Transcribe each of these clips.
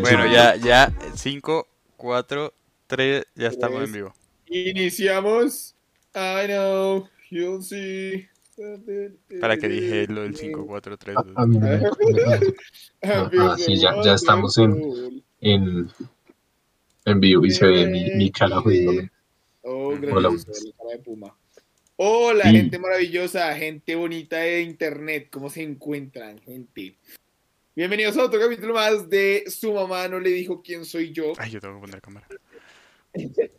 Bueno, ya, ya, 5, 4, 3, ya estamos en vivo. Iniciamos. I know. Para que dije lo del 5, 4, 3, A, a mí no me- me- Ah, sí, ya- ya estamos en- en, en vivo y se ve mi, mi cara jodiéndome. Oh, Hola. gracias, la cara de Puma. Hola, Sí. gente maravillosa, gente bonita de internet. ¿Cómo se encuentran, gente? Bienvenidos a otro capítulo más de Su mamá no le dijo quién soy yo. Ay, yo tengo que poner cámara.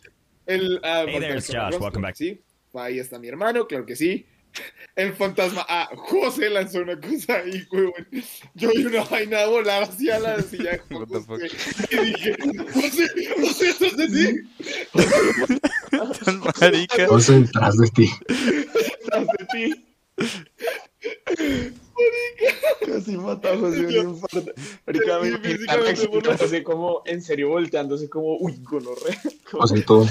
El, ah, Hey there, Josh. Welcome back. Sí, ahí está mi hermano, claro que sí. El fantasma. Ah, José lanzó una cosa ahí, huevón. Yo vi una vaina volar hacia la silla José. Y dije, José, José, ¿estás de ti? Marica. Vamos detrás de ti. ¿Estás de ti? Casi mata a José un infarto. Ahorita me Sí, imagino a físicamente, Rex por lo- José como en serio volteándose como uy gonorrea. Sea, todo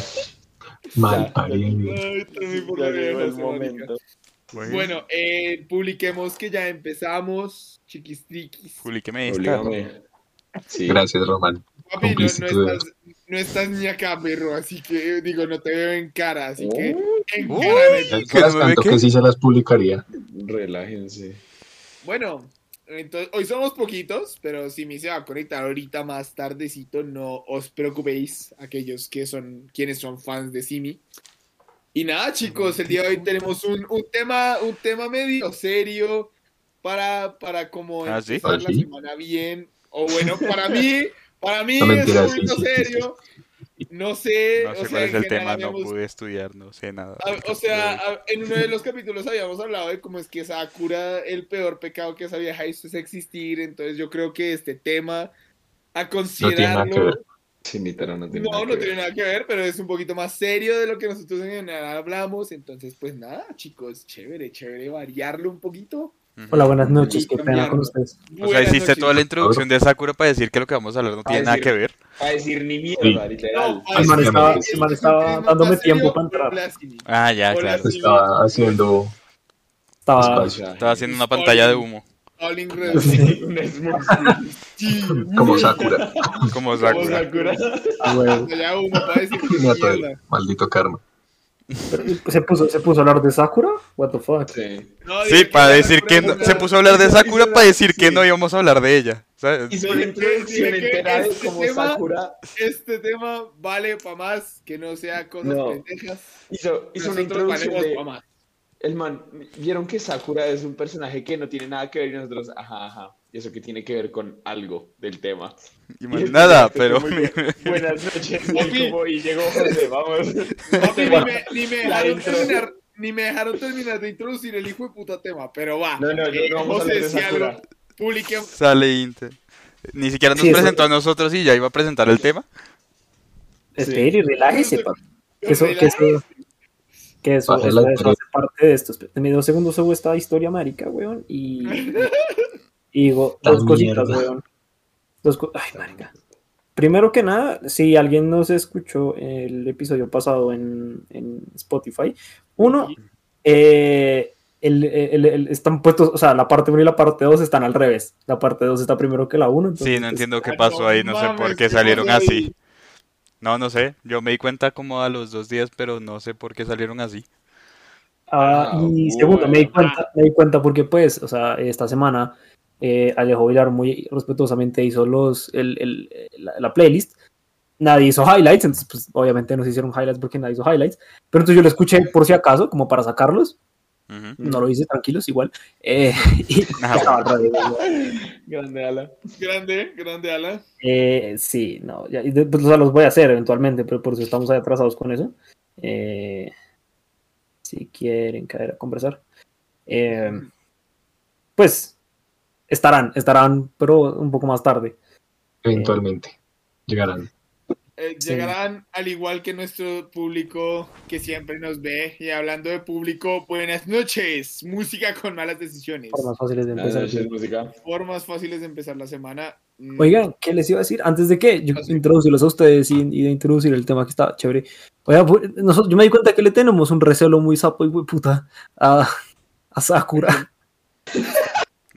mal Ya, parido. Ay, también por la el momento. Bueno, eh, publiquemos que ya empezamos, chiquistriquis. Publiqueme esta. Sí. Gracias, Román. Papi, no, estás, no estás ni acá, perro, así que digo, no te veo en cara, así que Uy, encárame. Es ¿Que no me ve tanto que sí se las publicaría. relájense. Bueno, entonces, hoy somos poquitos, pero si me se va a conectar ahorita más tardecito, no os preocupéis, aquellos que son, quienes son fans de Simi. Y nada, chicos, el día de hoy tenemos un, un tema, un tema medio serio para, para como ¿Ah, sí? empezar ¿Ah, la sí? semana bien. O bueno, para mí, para mí No, es un sí, poquito sí, sí, serio. No sé, No sé o sea, cuál es en el tema, no pude estudiar, no sé nada. a- O sea, a- en uno de los capítulos habíamos hablado de cómo es que Sakura, el peor pecado que esa vieja hizo es existir. Entonces yo creo que este tema, a No tiene nada que considerarlo, ver. Sí, literal, no tiene no, nada no que tiene ver. nada que ver, pero es un poquito más serio de lo que nosotros en general hablamos. Entonces, pues nada, chicos, chévere, chévere variarlo un poquito. Hola, buenas noches, qué pena con ustedes. O sea, hiciste noches. toda la introducción de Sakura para decir que lo que vamos a hablar no tiene nada que ver. A decir ni mierda, Sí. literal. No, El man estaba- el man dándome tiempo para entrar. Ah, ya, Hola, claro. Estaba haciendo Estaba, haciendo una pantalla de humo, red. Un smoothie. Sí. como Sakura. como Como Sakura. Sakura. ah, para maldito karma. Pero, ¿Se puso, ¿Se puso a hablar de Sakura? What the fuck? Sí. No, Sí, para decir que no- se puso a hablar de Sakura para decir que sí. no íbamos a hablar de ella. ¿sabes? Hizo una introducción Dije que entera de este cómo tema- Sakura Este tema vale para más que no sea cosas No. pendejas. hizo, hizo una introducción de... pa' más. El man, vieron que Sakura es un personaje que no tiene nada que ver y nosotros, ajá, ajá. Y eso que tiene que ver con algo del tema. Y Y más este nada, pero muy. Buenas noches. Y, como, y llegó José, vamos. Papi, ni me, ni me dejaron terminar, ni me dejaron terminar de introducir el hijo de puta tema, pero va. No, no, Eh, no vamos José, si algo, publiquemos. sale Inter. Ni siquiera nos Sí, presentó a nosotros y ya iba a presentar el tema. Espere y relájese, papi. Que eso, que eso, que eso, hace parte de esto. Deme dos segundos, subo esta historia marica, weón. Y, y digo, dos cositas, weón. Dos co- Ay, marica. Primero que nada, si alguien no se escuchó el episodio pasado en, en Spotify, uno, eh, el, el- el- están puestos, o sea, la parte 1 y la parte 2 están al revés. La parte 2 está primero que la 1. Sí, no entiendo qué Ah, pasó ahí, no sé por qué ¿qué salieron así. No, no sé. Yo me di cuenta como a los dos días, pero no sé por qué salieron así. Ah, Ah, y segundo, me di cuenta, me di cuenta porque pues, o sea, esta semana eh, Alejo Vilar muy respetuosamente hizo los, el, el- la, la playlist. Nadie hizo highlights, entonces pues obviamente no se hicieron highlights porque nadie hizo highlights. Pero entonces yo lo escuché por si acaso, como para sacarlos. No lo hice, tranquilos, igual. Eh, y Grande ala. Grande, grande Ala. Eh, sí, no, ya, pues, o sea, los voy a hacer eventualmente, pero por eso estamos ahí atrasados con eso. Eh, si quieren caer a conversar. Eh, pues estarán, estarán, pero un poco más tarde. Eventualmente llegarán. eh, Sí. llegarán al igual que nuestro público que siempre nos ve. Y hablando de público, buenas noches. Música con malas decisiones. Formas fáciles de empezar. noches, música. Formas fáciles de empezar la semana. Mm, Oigan, ¿qué les iba a decir? Antes de que yo Ah, sí. introducirlos a ustedes y, y de introducir el tema que está chévere. Oigan, pues, nosotros, yo me di cuenta que le tenemos un recelo muy sapo y muy puta a, a Sakura.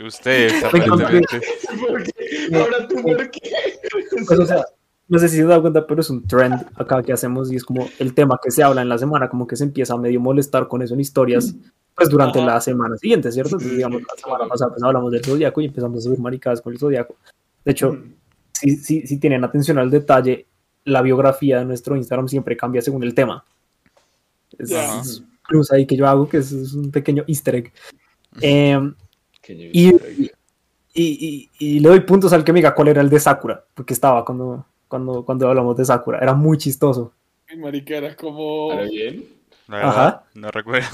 Usted. Ahora tú, ¿por qué? Pues, o sea, no sé si se dado cuenta, pero es un trend acá que hacemos y es como el tema que se habla en la semana, como que se empieza a medio molestar con eso en historias, pues durante Ajá. la semana siguiente, ¿cierto? Entonces, digamos, la semana pasada pues, hablamos del zodiaco y empezamos a subir maricadas con el zodiaco. De hecho, si, si, si tienen atención al detalle, la biografía de nuestro Instagram siempre cambia según el tema. Es Ya. es un plus ahí que yo hago, que es, es un pequeño easter egg. Yo- Y- y, y- y le doy puntos al que me diga cuál era el de Sakura, porque estaba cuando, cuando, cuando hablamos de Sakura. Era muy chistoso. Marica, era como... ¿Ahora bien? La verdad, Ajá. no recuerdo.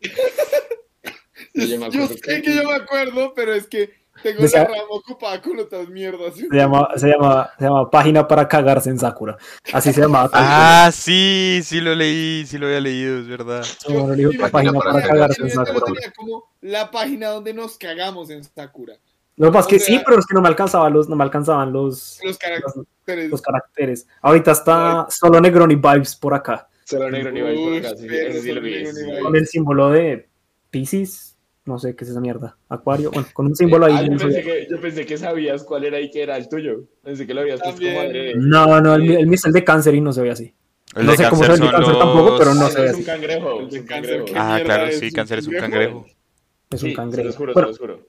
Yo sé que yo me acuerdo, pero es que tengo la rama ocupada con otras mierdas. Se llama, se llama, se llama Página para cagarse en Sakura. Así se llama. Ah, sí, sí lo leí, sí lo había leído, es verdad. Como le digo, Yo- Página yo- para yo- cagarse en yo- yo Sakura. como la página donde nos cagamos en Sakura. Lo que pasa es que sí, pero es que no me alcanzaban los, no me alcanzaban los, Los caracteres. los caracteres. Ahorita está solo Negroni Vibes por acá. Solo negro ni baile por acá, sí. Con el símbolo de Pisces. No sé qué es esa mierda. Acuario. Bueno, con un símbolo ahí. Ah, yo, pensé que, yo pensé que sabías cuál era y que era el tuyo. Pensé que lo habías puesto como. No, no, el, mío- el mío es el de cáncer y no se ve así. El No sé cómo se ve el de cáncer tampoco, pero no Ah, se ve es así. un cangrejo. El Es de un cáncer, cangrejo. ¿qué Ah, claro, es? sí, ¿Un cáncer es un cangrejo? cangrejo. Es Sí, un se cangrejo. los juro, se Bueno, los juro.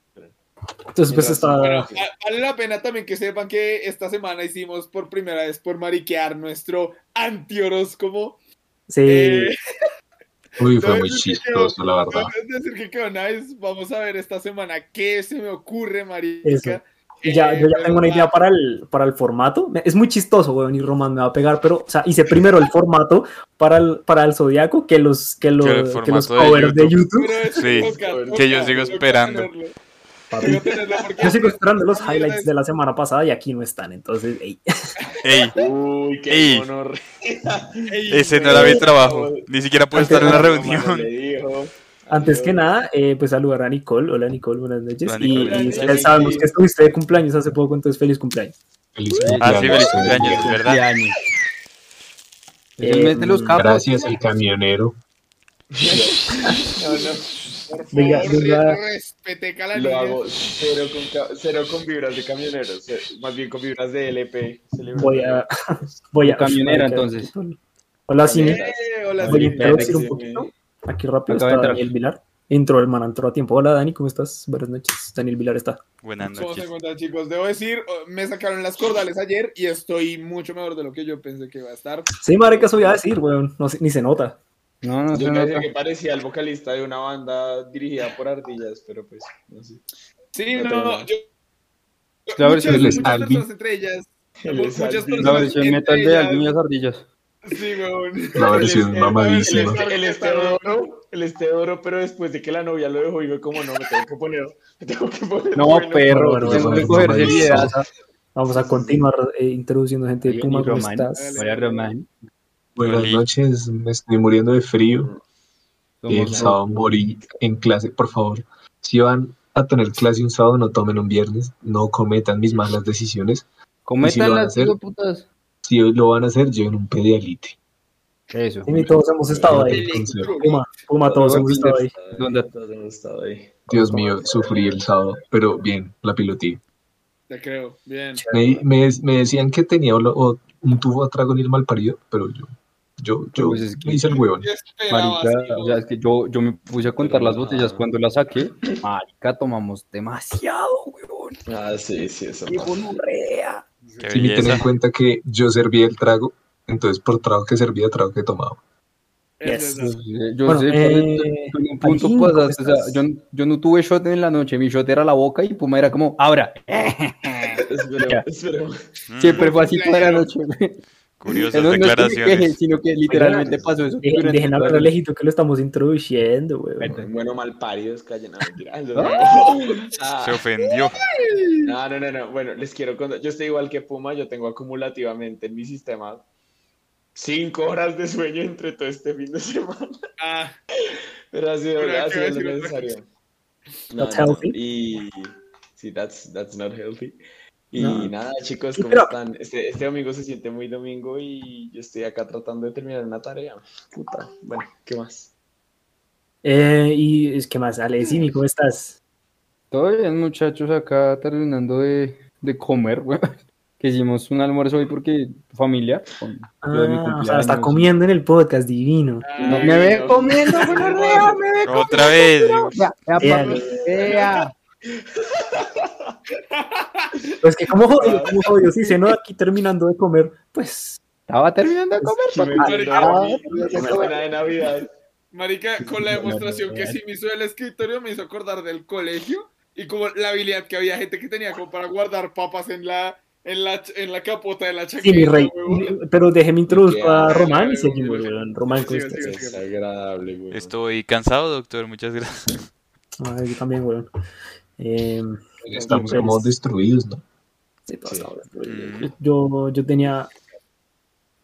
entonces, pues está. bueno, Va- Vale la pena también que sepan que esta semana hicimos por primera vez por mariquear nuestro antihoróscopo. Sí. Eh, Uy, fue muy que chistoso, la verdad. Decir que quedó nice. Vamos a ver esta semana qué se me ocurre, marica. Y ya, Eh, yo ya tengo una idea para el, para el formato. Es muy chistoso, weón, y Román me va a pegar, pero, o sea, hice primero el formato para el, para el Zodiaco que los, que los, Que los de covers de YouTube. Pero es Sí, que yo sigo esperando. Papi. Yo sigo esperando los highlights de la semana pasada y aquí no están, entonces, ey. Ey, Uy, qué Ey. mono. Ey, ese no era mi trabajo. Ni siquiera puedo estar en la reunión. Dijo. Antes que nada, eh, pues saludar a Nicole. Hola Nicole, buenas noches. Hola, y Nicole. y ustedes noches. sabemos que estuviste de cumpleaños hace poco, entonces feliz cumpleaños. Feliz Ah, sí, feliz cumpleaños. cumpleaños, verdad. años. Es el Eh, mes de los capos. Gracias, el camionero. No, no. Por Venga, favor, venga. respete Lo hago cero con, cero con vibras de camioneros, más bien con vibras de LP. Voy a. Voy a Camionera, entonces. Hola, Simi. Eh, hola, Voy a introducir un poquito. Aquí rápido está. Daniel Vilar. Entró el man, entró a tiempo. Hola Dani, ¿cómo estás? Buenas noches. Daniel Vilar está. Buenas ¿Cómo se noches. encuentran, chicos? Debo decir, oh, me sacaron las cordales ayer y estoy mucho mejor de lo que yo pensé que iba a estar. Sí, marica, eso voy a decir, weón. No, ni se nota. No, no Yo nota. que parecía el vocalista de una banda dirigida por ardillas, pero pues, no sé. Sí, No no, no. Yo, La muchas, versión muchas Albi. personas entre ellas. Muchas personas La versión metal de ellas- Alvin y las ardillas. Sí, weón. La versión mamadísima. El, el, este oro, el este oro, pero después de que la novia lo dejó, digo, como no, me tengo que poner, me tengo que poner. No, bueno. perro, bueno, tengo que coger seriedad. Vamos a, continuar eh, introduciendo gente de Puma. y ¿Cómo Román. estás? Hola, Román. Buenas Oli. noches, me estoy muriendo de frío. El sábado morí en clase. Por favor, si van a tener clase un sábado, no tomen un viernes. No cometan mis malas decisiones. Cometan ¿Y si lo van a las hacer? putas. Si hoy lo van a hacer, lleven un pedialite. Eso. Sí, todos hemos estado ahí. Puma, Puma, todos hemos estado ahí. ¿Dónde? Todos hemos estado ahí. Dios mío, sufrí el sábado, pero bien, la pilotí. Te creo, bien. Me, me, me decían que tenía o un tubo a trago en el mal parido, pero yo, yo, yo Pues es que- me hice el huevón. Marica, así, o sea, es que yo, yo me puse a contar las botellas cuando las saqué. Marica, tomamos demasiado, weón. Ah, sí, sí, eso. Qué gonorrea. Sí, ten en cuenta que yo servía el trago, entonces por trago que servía, trago que tomaba. Es Yes. verdad. Yo Bueno, sé, eh, en un punto Alvin, ¿cómo pasaste, o sea, yo, yo no tuve shot en la noche, mi shot era la boca y Puma era como, ahora. Siempre fue así toda la noche. Curiosas No, no es que declaraciones. sino que literalmente pasó eso. Dejen, dejen al Alejito que lo estamos introduciendo, güey. Bueno, mal paridos, callen. No, mentira. Ah, Se ofendió. No, no, no, no. Bueno, les quiero contar. Yo estoy igual que Puma, yo tengo acumulativamente en mi sistema cinco horas de sueño entre todo este fin de semana. Ah, Pero ha sido, Pero ha sido lo necesario. No, That's no, healthy. Y sí, that's, that's not healthy. Y No. nada, chicos, ¿cómo pero- están? Este, este domingo se siente muy domingo y yo estoy acá tratando de terminar una tarea. Puta. Bueno, ¿qué más? Eh, y es que más, Ale, Simi, ¿cómo estás? Todo bien, muchachos, acá terminando de, de comer, güey. Que hicimos un almuerzo hoy porque familia. con lo de mi Ah, o sea, está comiendo en el podcast, divino. No, Ay, me ve no. comiendo, me ve Otra vez. Papi, vea. Pues que como jodido, como jodido, sí, se no aquí terminando de comer, pues Estaba terminando de comer, Sí, de Navidad. marica, con la demostración que sí me hizo el escritorio me hizo acordar del colegio y como la habilidad que había gente que tenía como para guardar papas en la en la, en la capota de la chaqueta. sí, mi rey. Pero déjeme introducir a Román y Es agradable. Estoy cansado, doctor. Muchas gracias. Ay, yo también, weón. Eh, Estamos pues, como destruidos, ¿no? sí, todos Sí. estamos- Mm. Yo, yo tenía.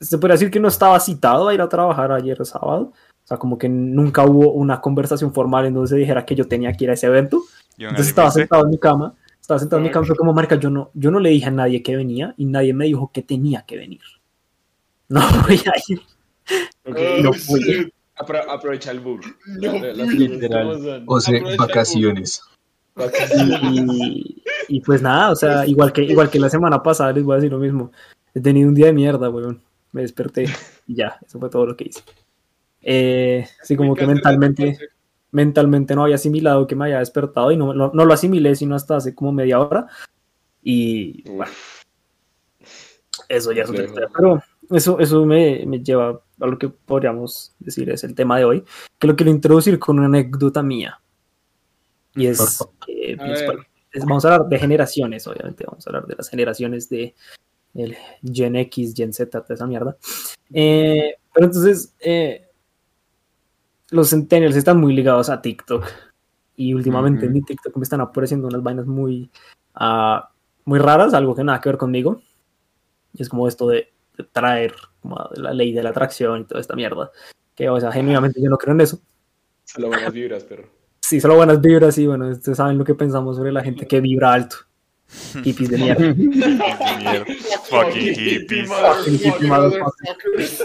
Se puede decir que no estaba citado a ir a trabajar ayer sábado. O sea, como que nunca hubo una conversación formal en donde se dijera que yo tenía que ir a ese evento. Entonces estaba sentado en mi cama. Estaba sentado en mi cama. Fue como, marca, yo no, yo no le dije a nadie que venía y nadie me dijo que tenía que venir. No voy a ir. Ok, Oh, no apro- aprovecha el bug. No Literal. O sea, vacaciones. Y, y pues nada, o sea, igual que, igual que la semana pasada, les voy a decir lo mismo. He tenido un día de mierda, weón. Me desperté y ya, eso fue todo lo que hice. Eh, así como que mentalmente, mentalmente no había asimilado que me había despertado y no, no, no lo asimilé sino hasta hace como media hora. Y bueno, eso ya es otra historia. Pero eso, eso me, me lleva a lo que podríamos decir es el tema de hoy, que lo quiero introducir con una anécdota mía. Y es A es- vamos a hablar de generaciones, obviamente, vamos a hablar de las generaciones de el Gen X, Gen Z, toda esa mierda. Eh, pero entonces, eh, los centennials están muy ligados a TikTok. Y últimamente en Ujú. mi TikTok me están apareciendo unas vainas muy, ah, muy raras, algo que nada que ver conmigo. Y es como esto de, de traer como la ley de la atracción y toda esta mierda. Que, o sea, genuinamente yo no creo en eso. Solo buenas vibras, pero. Sí, solo buenas vibras y bueno, ustedes saben lo que pensamos sobre la gente que vibra alto. Hippies de mierda. Mierda. Fucking hippies. Fucking motherfuckers.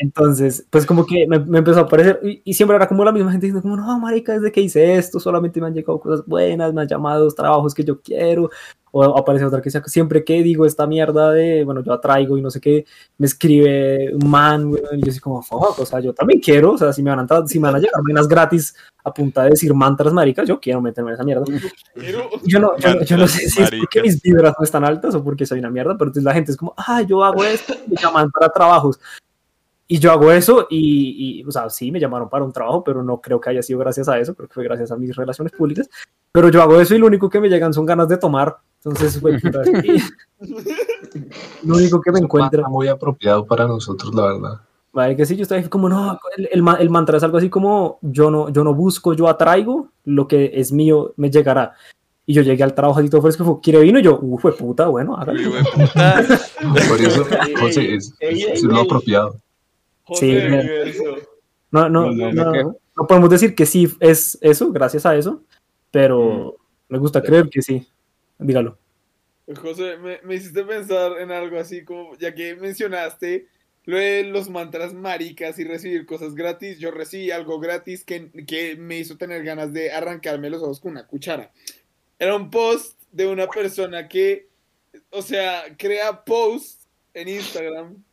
Entonces, pues como que me, me empezó a aparecer y, y siempre era como la misma gente diciendo como, no, marica, desde que hice esto solamente me han llegado cosas buenas, me han llamado trabajos que yo quiero, o aparece otra que sea, siempre que digo esta mierda de, bueno, yo atraigo y no sé qué, me escribe un man, güey, y yo así como, fuck, o sea, yo también quiero, o sea, si me van a, si me van a llegar vainas gratis a punta de decir mantras maricas, yo quiero meterme en esa mierda. Pero- Yo no, yo, no- yo no sé si es porque mis vibras no están altas o porque soy una mierda, pero entonces la gente es como, ah, yo hago esto, me llaman para trabajos. Y yo hago eso y, y, o sea, sí, me llamaron para un trabajo, pero no creo que haya sido gracias a eso, creo que fue gracias a mis relaciones públicas. Pero yo hago eso y lo único que me llegan son ganas de tomar. Entonces, sí. lo único que me encuentra. Está muy apropiado para nosotros, la verdad. Vale, que sí, yo estaba como, no, el, el, el mantra es algo así como, yo no, yo no busco, yo atraigo, lo que es mío me llegará. Y yo llegué al trabajo así todo fresco, fue, ¿quiere vino? Y yo, uff, fue puta, bueno, puta. Por eso, José, es, es- es lo ey. Sí. No, no, No, no, podemos decir que sí es eso, gracias a eso, pero me gusta creer que sí. Dígalo. José, me, me hiciste pensar en algo así como, ya que mencionaste lo de los mantras maricas y recibir cosas gratis, yo recibí algo gratis que, que me hizo tener ganas de arrancarme los ojos con una cuchara. Era un post de una persona que, o sea, crea posts en Instagram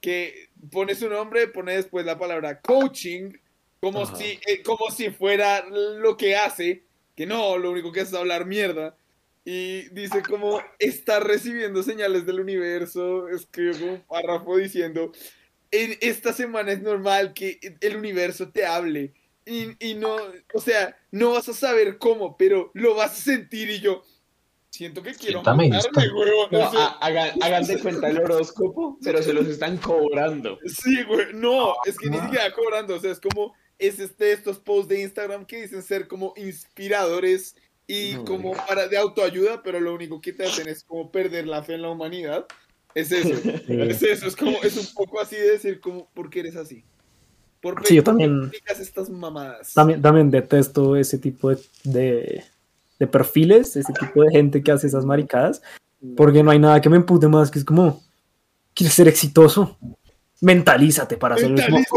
que pone su nombre, pone después la palabra coaching, como, Ajá. si, eh, como si fuera lo que hace, que no, lo único que hace es hablar mierda. Y dice como está recibiendo señales del universo, escribe como un párrafo diciendo, en esta semana es normal que el universo te hable. Y, y no, o sea, no vas a saber cómo, pero lo vas a sentir y yo, Siento que quiero matarme, huevón. No, no sé. ha- hagan, hagan de cuenta el horóscopo, pero se los están cobrando. Sí, güey. No, es que ni siquiera cobrando. O sea, es como es este, estos posts de Instagram que dicen ser como inspiradores y No, como para de autoayuda, pero lo único que te hacen es como perder la fe en la humanidad. Es eso. es eso. Es como, es un poco así de decir como, ¿por qué eres así? ¿Por Sí, yo por qué también- estas mamadas? También, también detesto ese tipo de, de, de perfiles, ese tipo de gente que hace esas maricadas, porque no hay nada que me empute más que es como, ¿quieres ser exitoso? Mentalízate para como, Mentaliza.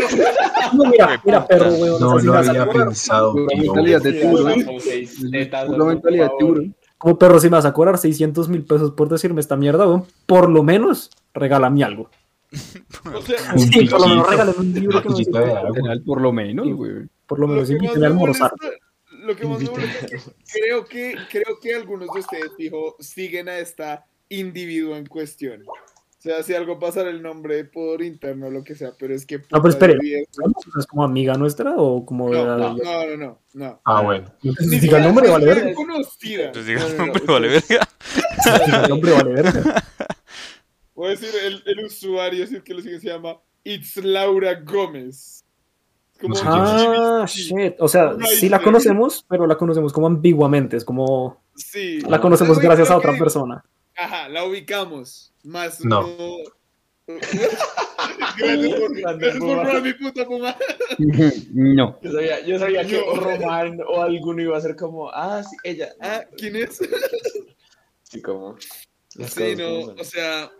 no, mira, mira, perro, weón. No o sea, si lo me vas a había cobrar- pensado. Tío. mentalidad de tiburón. por mentalidad de tiburón. Como perro, si me vas a cobrar 600 mil pesos por decirme esta mierda, weón, por lo menos regálame algo. O sea, Sí, por lo menos regálame un libro que no. Literal, Por lo menos, güey. Por lo menos invítame me a almorzar. molesta, lo que más me molesta es que creo que, creo que algunos de ustedes, fijo, siguen a esta individuo en cuestión. O sea, si algo pasa el nombre por interno o lo que sea, pero es que... No, pero espere. ¿es como amiga nuestra o como... No, de- no, no, no, no, no. Ah, bueno. Entonces, diga el nombre, vale verga. conocida. Entonces diga No, el no, no, nombre, vale verga. Diga el nombre, vale verga. Voy a decir el, el usuario, si es que lo sigue, se llama It's Laura Gómez. Como No Ah, shit. O sea, No, sí la conocemos, pero la conocemos como ambiguamente. Es como Sí. la conocemos Pero gracias a otra que- persona. Ajá, la ubicamos. Más No. gracias por, gracias por mi puta puma. No. Yo sabía, yo sabía que Román o alguno iba a ser como, ah, sí, ella. Ah, ¿quién es? Sí, como. las Sí, no, o sea,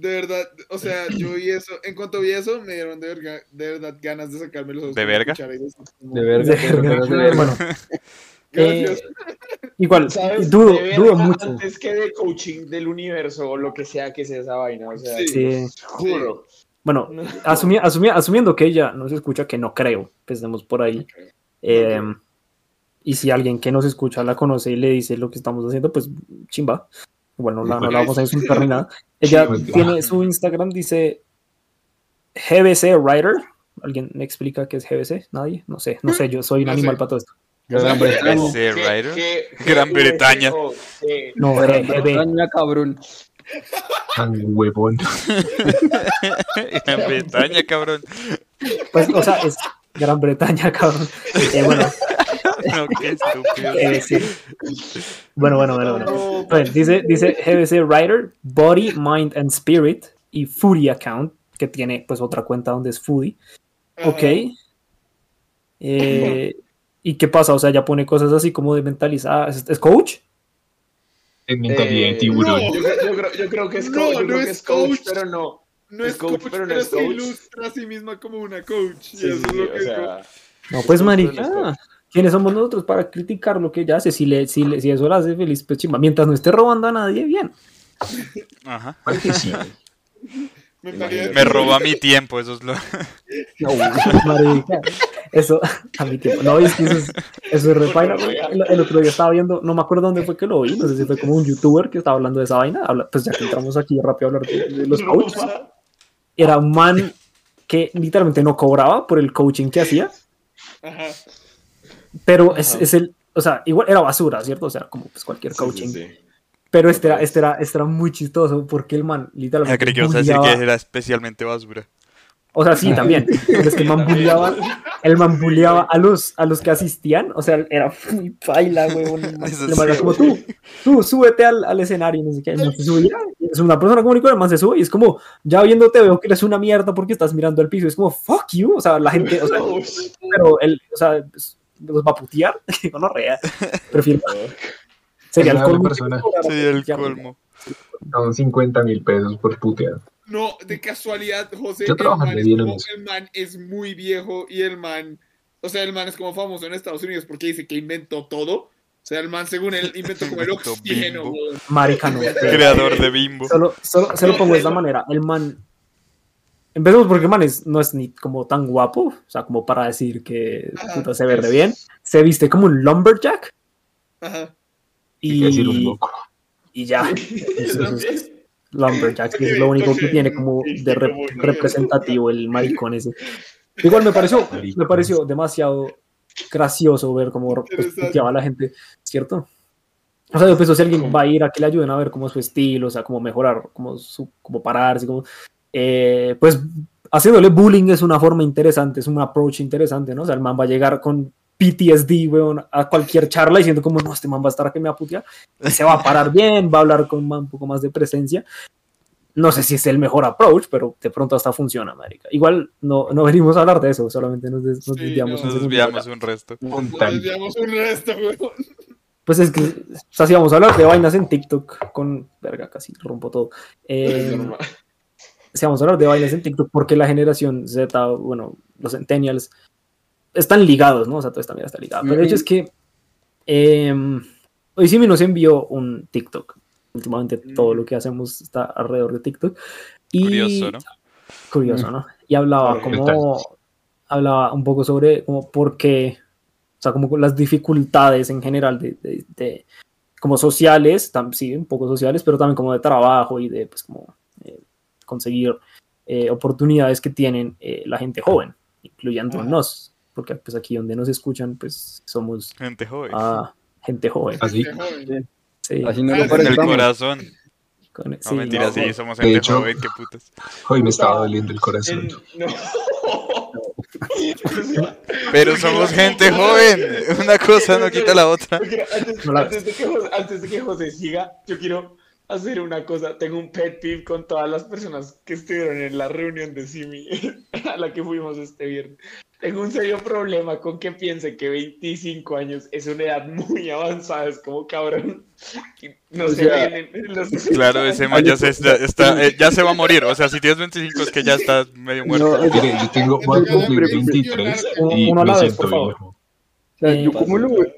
de verdad, o sea, yo vi eso, en cuanto vi eso, me dieron de, verga- de verdad ganas de sacarme los ojos. ¿De verga? De verga, De verga, verga. de verga. Bueno, eh, igual, ¿Sabes? dudo, De dudo mucho. Antes que de coaching del universo o lo que sea que sea esa vaina. O sea, Sí. Sí. juro. Bueno, No. asumi- asumi- asumiendo que ella no se escucha, que no creo, empecemos por ahí. Eh, y si alguien que nos escucha la conoce y le dice lo que estamos haciendo, pues chimba. Bueno, la- no la vamos a insultar ni nada. Ella Chimba. tiene su Instagram, dice GBC Writer. ¿Alguien me explica qué es GBC? ¿Nadie? No sé, no sé, yo soy un No animal sé. para todo esto. Gran Bretaña. Ese ¿Qué- writer. qué- Gran Bretaña. ¿Qué? No. Bretaña, cabrón. Tan huevón. Gran Bretaña, cabrón. Pues, o sea, es Gran Bretaña, cabrón. Eh, bueno, No, qué estúpido. Bueno, bueno, bueno, bueno. Bueno, dice, dice GBC Writer, Body, Mind and Spirit y Foodie Account, que tiene pues otra cuenta donde es Foodie. Ok. Eh, ¿Y qué pasa? O sea, ya pone cosas así como de mentalizar. ¿Es, es coach? En mentalidad Eh, tiburón. no. Yo, creo- yo creo, yo creo que es No, coach, yo no creo es que es coach, coach. pero no. No Es es coach, coach, pero no es se coach. ilustra a sí misma como una coach. y Sí, eso sí, es lo que es sea, No, pues Es coach, marica. no es coach. ¿Quiénes somos nosotros para criticar lo que ella hace? Si, le, si, le- si eso la hace feliz, pues chimba. Mientras no esté robando a nadie, bien. Ajá. Sí. mentalidad Me roba mi tiempo, eso es lo. No, marica. Eso, a mi tiempo. No, es que eso es, eso es re. El, el otro día estaba viendo, no me acuerdo dónde fue que lo vi, no sé si fue como un youtuber que estaba hablando de esa vaina. habla- pues ya que entramos aquí rápido a hablar de, de los coaches. Era un man que literalmente no cobraba por el coaching que hacía, Ajá. Pero es, es el, o sea, igual era basura, ¿cierto? O sea, como pues cualquier Sí, sí, coaching. sí. Pero este era, este, era, este era muy chistoso porque el man literalmente. Ya creí que ibas a decir que era especialmente basura. O sea, sí, también. Pero es que el man bulleaba, el man bulleaba a los, a los que asistían. O sea, era muy paila, weón. El man- Eso el man era sí. como tú, tú, súbete al, al escenario. No sé qué. El man se subía. Es una persona común y corriente, el man se sube y es como, ya viéndote veo que eres una mierda porque estás mirando al piso. Es como, fuck you. O sea, la gente, o sea, pero él, o sea, pues, los va a putear. no rea. Prefiero. Sería el Es la colmo. Sería el colmo. Son 50 mil pesos por putear. No, de casualidad, José, Yo el man, es bien como- el man es muy viejo y el man, o sea, el man es como famoso en Estados Unidos porque dice que inventó todo. O sea, el man, según él, inventó como el oxígeno. Bimbo. weón. Marica, no. Creador de Bimbo. Solo, solo se lo pongo de esta manera. El man. Empecemos porque el man es- no es ni como tan guapo, o sea, como para decir que Ajá. puta, se ve re bien. Se viste como un lumberjack Ajá. Y decir un y, loco. y ya. Eso es lumberjack, que es lo único que tiene como de re- representativo el maricón ese. Igual me pareció, me pareció demasiado gracioso ver cómo pues, puteaba a la gente, ¿cierto? O sea, yo pienso si alguien va a ir a que le ayuden a ver cómo es su estilo, o sea, cómo mejorar, cómo, su, cómo pararse, cómo, eh, pues haciéndole bullying es una forma interesante, es un approach interesante, ¿no? O sea, el man va a llegar con PTSD, weón, a cualquier charla diciendo como, no, este man va a estar a que me aputea, y se va a parar bien, va a hablar con un poco más de presencia. No sé si es el mejor approach, pero de pronto hasta funciona, marica. Igual no, no venimos a hablar de eso, solamente nos, des, nos Sí, desviamos. no. Nos desviamos un resto. Un Nos desviamos un resto, weón. Pues es que, o sea, si vamos a hablar de vainas en TikTok, con, verga, casi rompo todo. Es Eh, normal. Si vamos a hablar de bailes en TikTok, porque la generación Z, bueno, los centennials, están ligados, ¿no? O sea, todo también está ligado. Pero el hecho es que eh, hoy sí me nos envió un TikTok. Últimamente todo lo que hacemos está alrededor de TikTok. Y, Curioso, ¿no? Curioso, ¿no? Y hablaba como, hablaba un poco sobre como por qué, o sea, como las dificultades en general de, de- de- como sociales, tam- sí, un poco sociales, pero también como de trabajo y de, pues, como conseguir eh, oportunidades que tienen eh, la gente joven, incluyéndonos, porque pues aquí donde nos escuchan, pues somos Gente joven. ah, gente joven. Así. Sí, Así no lo en en el corazón. con- No, sí, mentira, no, sí, somos gente hecho- joven, qué putas. Hoy me estaba doliendo el corazón. Pero somos gente joven. Una cosa no quita la otra. Antes de que José, antes de que José siga, yo quiero hacer una cosa. Tengo un pet peeve con todas las personas que estuvieron en la reunión de Simi a la que fuimos este viernes. Tengo un serio problema con que piensen que 25 años es una edad muy avanzada. Es como cabrón. No O se sea, ven en los Claro, ese man ya se, está, está- eh, ya se va a morir. O sea, si tienes 25 es que ya estás medio muerto. No, Mire, yo tengo, voy a cumplir 23 y Uno a la vez, siento por favor. O sea, yo como lo veo,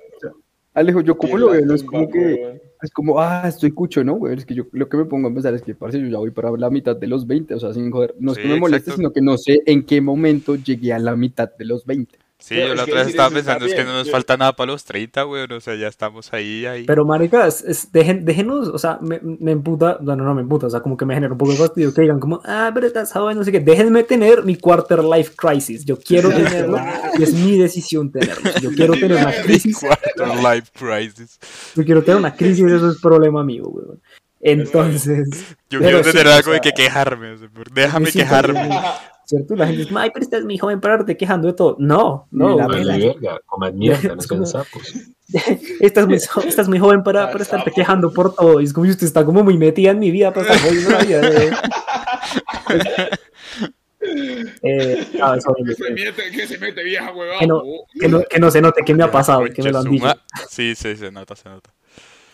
Alejo, yo como lo veo, no es como que. Es como, ah, estoy cucho, ¿no, güey? Es que yo lo que me pongo a pensar es que, parce, yo ya voy para la mitad de los 20, o sea, sin joder, no es Sí, que me moleste, exacto. sino que no sé en qué momento llegué a la mitad de los 20. Sí, yo la otra vez estaba pensando, es que no nos yo- falta nada para los 30, weón. O sea, ya estamos ahí, ahí. Pero, maricas, es, dejen, déjenos, o sea, me, me emputa, bueno, no me emputa, o sea, como que me genera un poco de fastidio que digan como, ah, pero estás joven, no sé qué, déjenme tener mi quarter life crisis, yo quiero tenerlo y es mi decisión tenerlo. Yo quiero tener una crisis, Quarter life crisis. yo quiero tener una crisis, eso es problema mío, weón. Entonces, Yo quiero sí, tener o algo de sea, que quejarme. o déjame sí, quejarme. ¿Cierto? La gente dice, ay, pero estás muy joven para estarte quejando de todo. No, no, La Vale, weón. verga, coman mierda, no Es sean sapos. estás, muy, jo- estás muy joven para, para estarte quejando por todo. Y es como si usted está como muy metida en mi vida para estar jodiendo la vida. de- Eh, eso Que se mete, que se mete vieja huevada. Que no- que, no, que no se note que me ha pasado, que me lo han dicho. Concha suma. Sí, sí, se nota, se nota.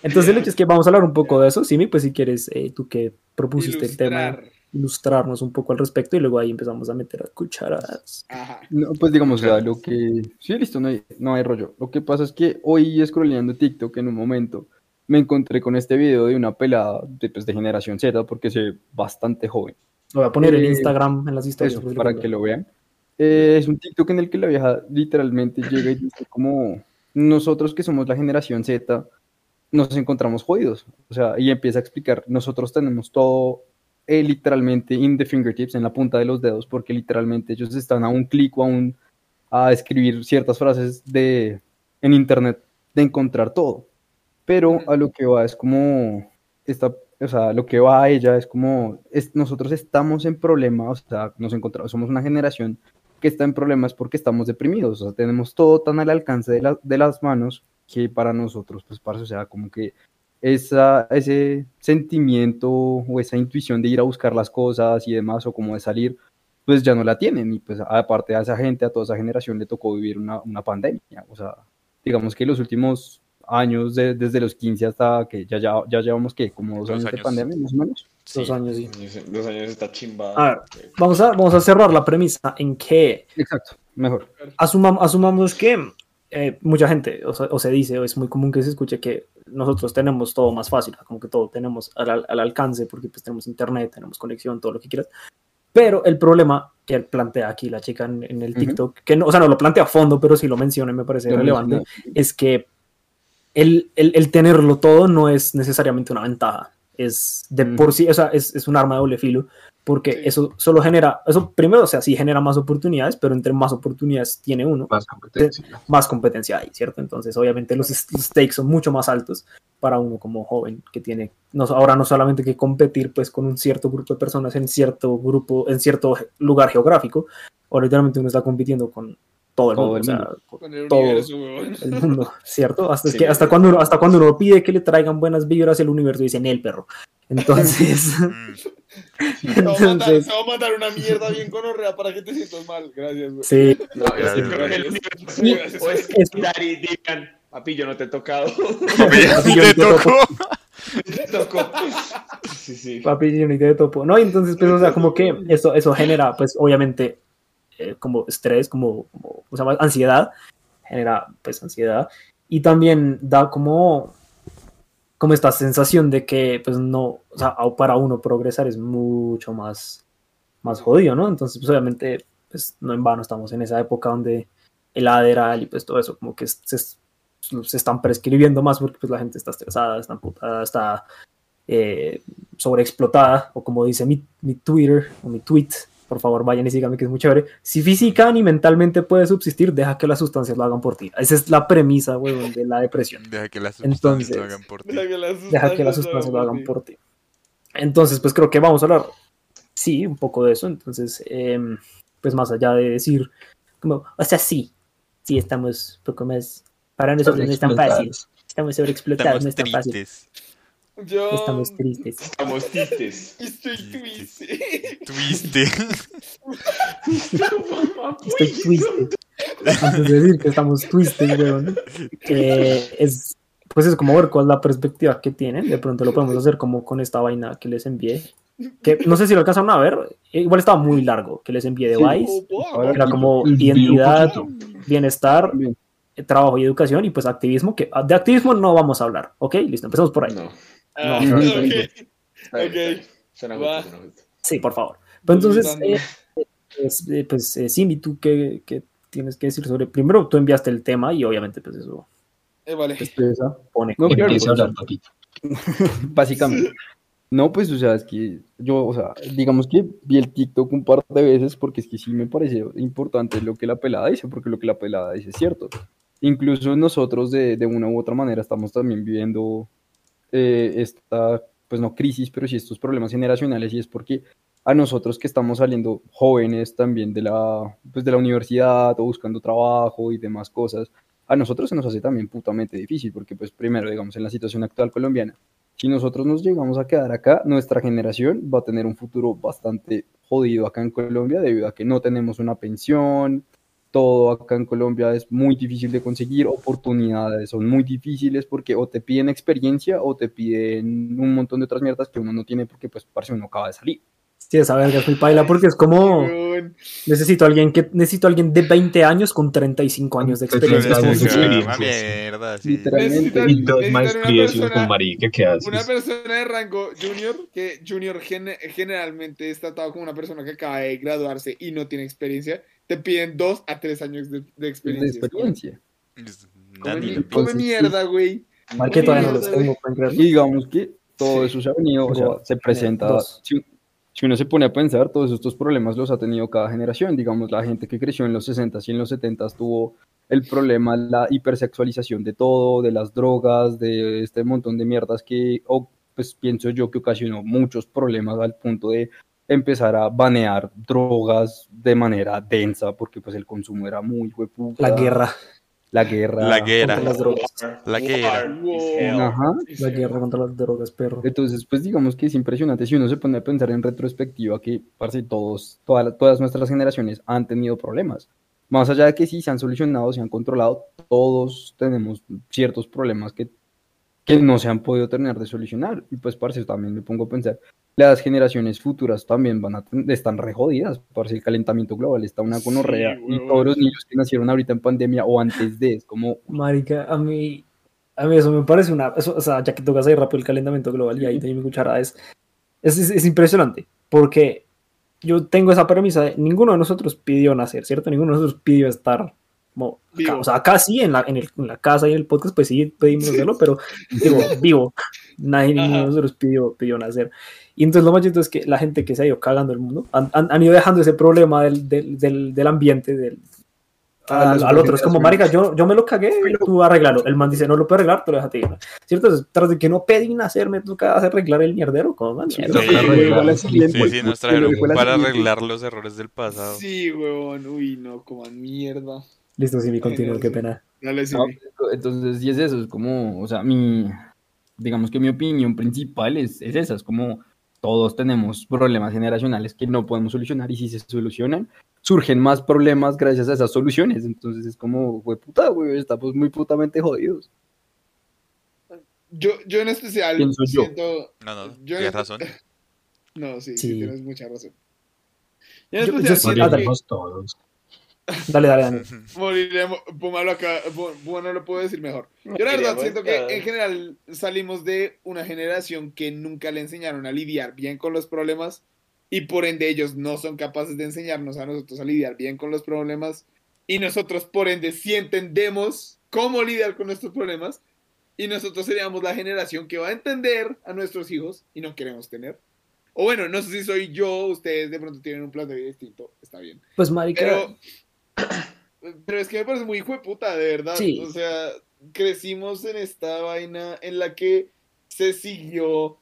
Entonces, el hecho es que vamos a hablar un poco de eso. Simi, pues si quieres, eh, tú que propusiste el tema. Ilustrarnos un poco al respecto y luego ahí empezamos a meter a cucharadas. Ajá. No, pues digamos, o sea, lo que... Sí, listo, no hay, no hay rollo. Lo que pasa es que hoy, scrolleando TikTok en un momento, me encontré con este video de una pelada de, pues, de generación Z, porque se ve bastante joven. Lo voy a poner en Eh, Instagram en las historias. Eso, para que lo vean. Eh, es un TikTok en el que la vieja literalmente llega y dice como nosotros que somos la generación Z nos encontramos jodidos. O sea, y empieza a explicar, nosotros tenemos todo eh, literalmente in the fingertips, en la punta de los dedos, porque literalmente ellos están a un clic o a un a escribir ciertas frases de en internet de encontrar todo. Pero a lo que va es como esta, o sea, lo que va a ella es como es, nosotros estamos en problemas, o sea, nos encontramos, somos una generación que está en problemas porque estamos deprimidos, o sea, tenemos todo tan al alcance de, la- de las manos que para nosotros, pues, para, o sea, como que esa, ese sentimiento o esa intuición de ir a buscar las cosas y demás, o como de salir, pues ya no la tienen. Y pues aparte a esa gente, a toda esa generación le tocó vivir una, una pandemia. O sea, digamos que los últimos años, de- desde los 15 hasta que ya, ya, ya llevamos que como dos, Dos años, de años. pandemia, más o menos. Sí. Dos años, sí. Dos años está chimbada. A ver, vamos a, vamos a cerrar la premisa en que Exacto, mejor. asumam- asumamos que eh, mucha gente, o, se- o se dice, o es muy común que se escuche que nosotros tenemos todo más fácil, como que todo tenemos al, al- al alcance, porque pues tenemos internet, tenemos conexión, todo lo que quieras. Pero el problema que plantea aquí la chica en, en el. TikTok, que no, o sea, no lo plantea a fondo, pero sí lo menciona y me parece Lo relevante, es que el, el, el tenerlo todo no es necesariamente una ventaja. Es de por sí, o sea, es, es un arma de doble filo, porque Sí. eso solo genera, eso primero, o sea, sí genera más oportunidades, pero entre más oportunidades tiene uno, Más competencia. más competencia hay, ¿cierto? Entonces, obviamente, los stakes son mucho más altos para uno como joven que tiene, no, ahora no solamente que competir pues con un cierto grupo de personas en cierto grupo, en cierto lugar geográfico, o literalmente uno está compitiendo con todo el Todo mundo, el o sea, mundo. con Con el todo universo, weón. el mundo, ¿cierto? Hasta, es que, hasta, cuando uno, hasta cuando uno pide que le traigan buenas vibras el universo, dicen el perro. Entonces, Mm, Te voy a mandar una mierda bien conorrea para que te sientas mal. Gracias, güey. sí, No, yo sí Gracias. creo que el Gracias. universo o es y digan, papi, yo no te he tocado. Papi, ya Papi, yo te te tocó. te tocó. Sí, sí. papi, yo ni te topo. No, y entonces, pues, o sea, como que eso, eso genera, pues, obviamente, eh, como estrés, como, como, o sea, ansiedad, genera, pues, ansiedad, y también da como, como esta sensación de que, pues, no, o sea, para uno progresar es mucho más, más jodido, ¿no? Entonces, pues, obviamente, pues, no en vano estamos en esa época donde el ADERAL y pues todo eso, como que se, se están prescribiendo más porque pues la gente está estresada, está amputada, está eh, sobreexplotada, o como dice mi, mi Twitter o mi tweet, por favor vayan y síganme que es muy chévere. Si física ni mentalmente puede subsistir, deja que las sustancias lo hagan por ti. Esa es la premisa, weón, de la depresión. Deja que las sustancias lo Entonces- hagan por ti. Deja que las Deja que las sustancias lo hagan por ti. Entonces, pues creo que vamos a hablar, sí, un poco de eso. Entonces, em, pues más allá de decir, como, o sea, sí, sí estamos un poco más, para nosotros no es tan fácil. Estamos sobreexplotados, no es tan fácil. Yo Estamos tristes. Estamos tristes. estoy triste. Twiste. Estoy twisted. Antes de decir que estamos twisted, weón. eh, es, pues es como ver cuál es la perspectiva que tienen. De pronto lo podemos hacer como con esta vaina que les envié. Que no sé si lo alcanzaron a ver. eh, Igual estaba muy largo que les envié de Sí. Vice. Ahora Era como identidad, bienestar, Bien. trabajo y educación y pues activismo. Que de activismo no vamos a hablar. Ok, listo, empezamos por ahí. No. Ah, No. Suena justo, suena justo. Sí, por favor. Pero entonces, Dando. eh, es- eh, pues, eh, Cindy, ¿tú qué, qué tienes que decir sobre? Primero, tú enviaste el tema y obviamente, pues eso Eh, vale. Estresa. pone. No, claro, pues, hablar, papito. Básicamente. No, pues, o sea, es que yo, o sea, digamos que vi el TikTok un par de veces porque es que sí me pareció importante lo que la pelada dice, porque lo que la pelada dice es cierto. Incluso nosotros de, de una u otra manera estamos también viviendo eh, esta, pues no crisis, pero sí estos problemas generacionales y es porque a nosotros que estamos saliendo jóvenes también de la, pues de la universidad o buscando trabajo y demás cosas, a nosotros se nos hace también putamente difícil porque pues primero, digamos, en la situación actual colombiana, si nosotros nos llegamos a quedar acá, nuestra generación va a tener un futuro bastante jodido acá en Colombia debido a que no tenemos una pensión, todo acá en Colombia es muy difícil de conseguir, oportunidades son muy difíciles porque o te piden experiencia o te piden un montón de otras mierdas que uno no tiene porque pues parce uno acaba de salir. Sí, esa verga es muy paila porque es como necesito a alguien que necesito a alguien de 20 años con 35 años de experiencia. años de experiencia. Mierda, sí. Literalmente. Y dos necesitan una maestrías y un persona- con marica, ¿qué haces? Una persona de rango junior, que junior gene- generalmente es tratado como una persona que acaba de graduarse y no tiene experiencia, te piden dos a tres años de, de de experiencia. experiencia. Es- Come, come mierda, güey. Mal que todavía no los tengo. Y digamos que todo eso se ha venido, o sea, se presenta, dos. Si, uno se pone a pensar, todos estos problemas los ha tenido cada generación, digamos, la gente que creció en los 60 y en los 70 tuvo el problema, la hipersexualización de todo, de las drogas, de este montón de mierdas que, pues pienso yo que ocasionó muchos problemas al punto de empezar a banear drogas de manera densa, porque pues el consumo era muy hueputa. La guerra, La guerra. La guerra. contra las drogas. La hell. Ajá. La guerra contra las drogas, perro. Entonces, pues digamos que es impresionante si uno se pone a pensar en retrospectiva que, parce, todos, toda la- todas nuestras generaciones han tenido problemas. Más allá de que sí se han solucionado, se han controlado, todos tenemos ciertos problemas que, que no se han podido terminar de solucionar. Y pues, parce, también me pongo a pensar, las generaciones futuras también van a están re jodidas, parce, el calentamiento global está una gonorrea y huevón. todos los niños que nacieron ahorita en pandemia o antes de, es como, Marica, a mí, a mí eso me parece una, eso, o sea, ya que tocas ahí rápido el calentamiento global y ahí tengo mi cuchara, es, es, es, es impresionante, porque yo tengo esa premisa de ninguno de nosotros pidió nacer, ¿cierto? Ninguno de nosotros pidió estar como acá, o sea, acá sí, en la, en, el, en la casa y en el podcast, pues sí pedimos hacerlo, pero digo, vivo. Nadie ninguno de nosotros pidió, pidió nacer. Y entonces lo más chistoso es que la gente que se ha ido cagando el mundo han, han- han ido dejando ese problema del, del, del, del ambiente del, A al, al otro. Es como, marica, yo, yo me lo cagué, tú arreglalo. El man dice, no lo puedo arreglar, tú lo dejaste ir. ¿Cierto? Entonces, tras de que no pedí nacer, me toca hacer arreglar el mierdero. ¿Cómo man? Mierda. toca arreglar Sí, sí, nos trajeron para arreglar los errores del pasado. Sí, huevón. Uy, no, como mierda. Listo, sí, mi continúo, qué pena. Dale, sí. No, entonces, sí es eso, es como, o sea, mi, digamos que mi opinión principal es, es esa, es como todos tenemos problemas generacionales que no podemos solucionar y si se solucionan, surgen más problemas gracias a esas soluciones, entonces es como, güey, puta, güey, estamos muy putamente jodidos. Yo, yo en especial Pienso yo. siento... No, no, Yo- tienes razón. No, sí, sí, Sí. tienes mucha razón. Yo en especial yo siento todos. Dale, dale, dale. moriremos... Puma lo acaba... Bueno, lo puedo decir mejor. Yo la verdad siento que en general salimos de una generación que nunca le enseñaron a lidiar bien con los problemas y por ende ellos no son capaces de enseñarnos a nosotros a lidiar bien con los problemas y nosotros por ende sí entendemos cómo lidiar con nuestros problemas y nosotros seríamos la generación que va a entender a nuestros hijos y no queremos tener. O bueno, no sé si soy yo, ustedes de pronto tienen un plan de vida distinto, está bien. Pues, marica, Pero, pero es que me parece muy hijo de puta, de verdad. Sí. O sea, crecimos en esta vaina en la que se siguió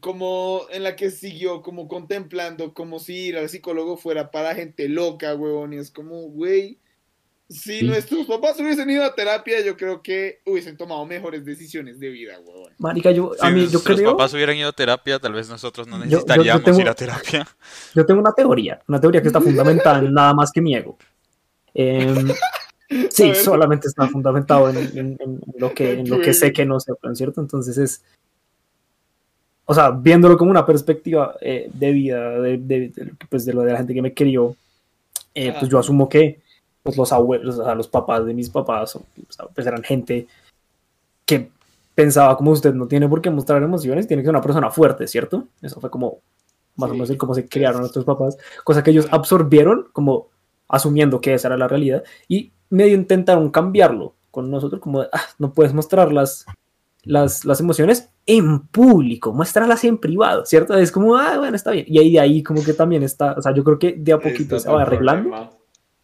como en la que siguió como contemplando como si ir al psicólogo fuera para gente loca, huevón, y es como, güey, si Sí. nuestros papás hubiesen ido a terapia, yo creo que hubiesen tomado mejores decisiones de vida, huevón. marica, yo, a Si mí, yo nuestros creo... papás hubieran ido a terapia, tal vez nosotros no Yo- yo- yo necesitaríamos tengo- ir a terapia. Yo tengo una teoría, una teoría que está fundamentada en nada más que mi ego. A sí, solamente está fundamentado en, en- en lo que, en lo que sé que no sepan, ¿cierto? Entonces es, o sea, viéndolo como una perspectiva eh, de vida, de, de- de pues, de lo de la gente que me crió, eh, pues yo asumo que pues, los abuelos, o sea, los papás de mis papás, o pues eran gente que pensaba como usted no tiene por qué mostrar emociones, tiene que ser una persona fuerte, ¿cierto? Eso fue como más o Sí. menos el cómo se criaron nuestros papás, cosa que ellos absorbieron como asumiendo que esa era la realidad y medio intentaron cambiarlo con nosotros como de, ah, no puedes mostrar las, las, las emociones en público, muéstralas en privado, ¿cierto? Es como, ah, bueno, está bien. Y ahí de ahí como que también está, o sea, yo creo que de a poquito Está se va arreglando. problema.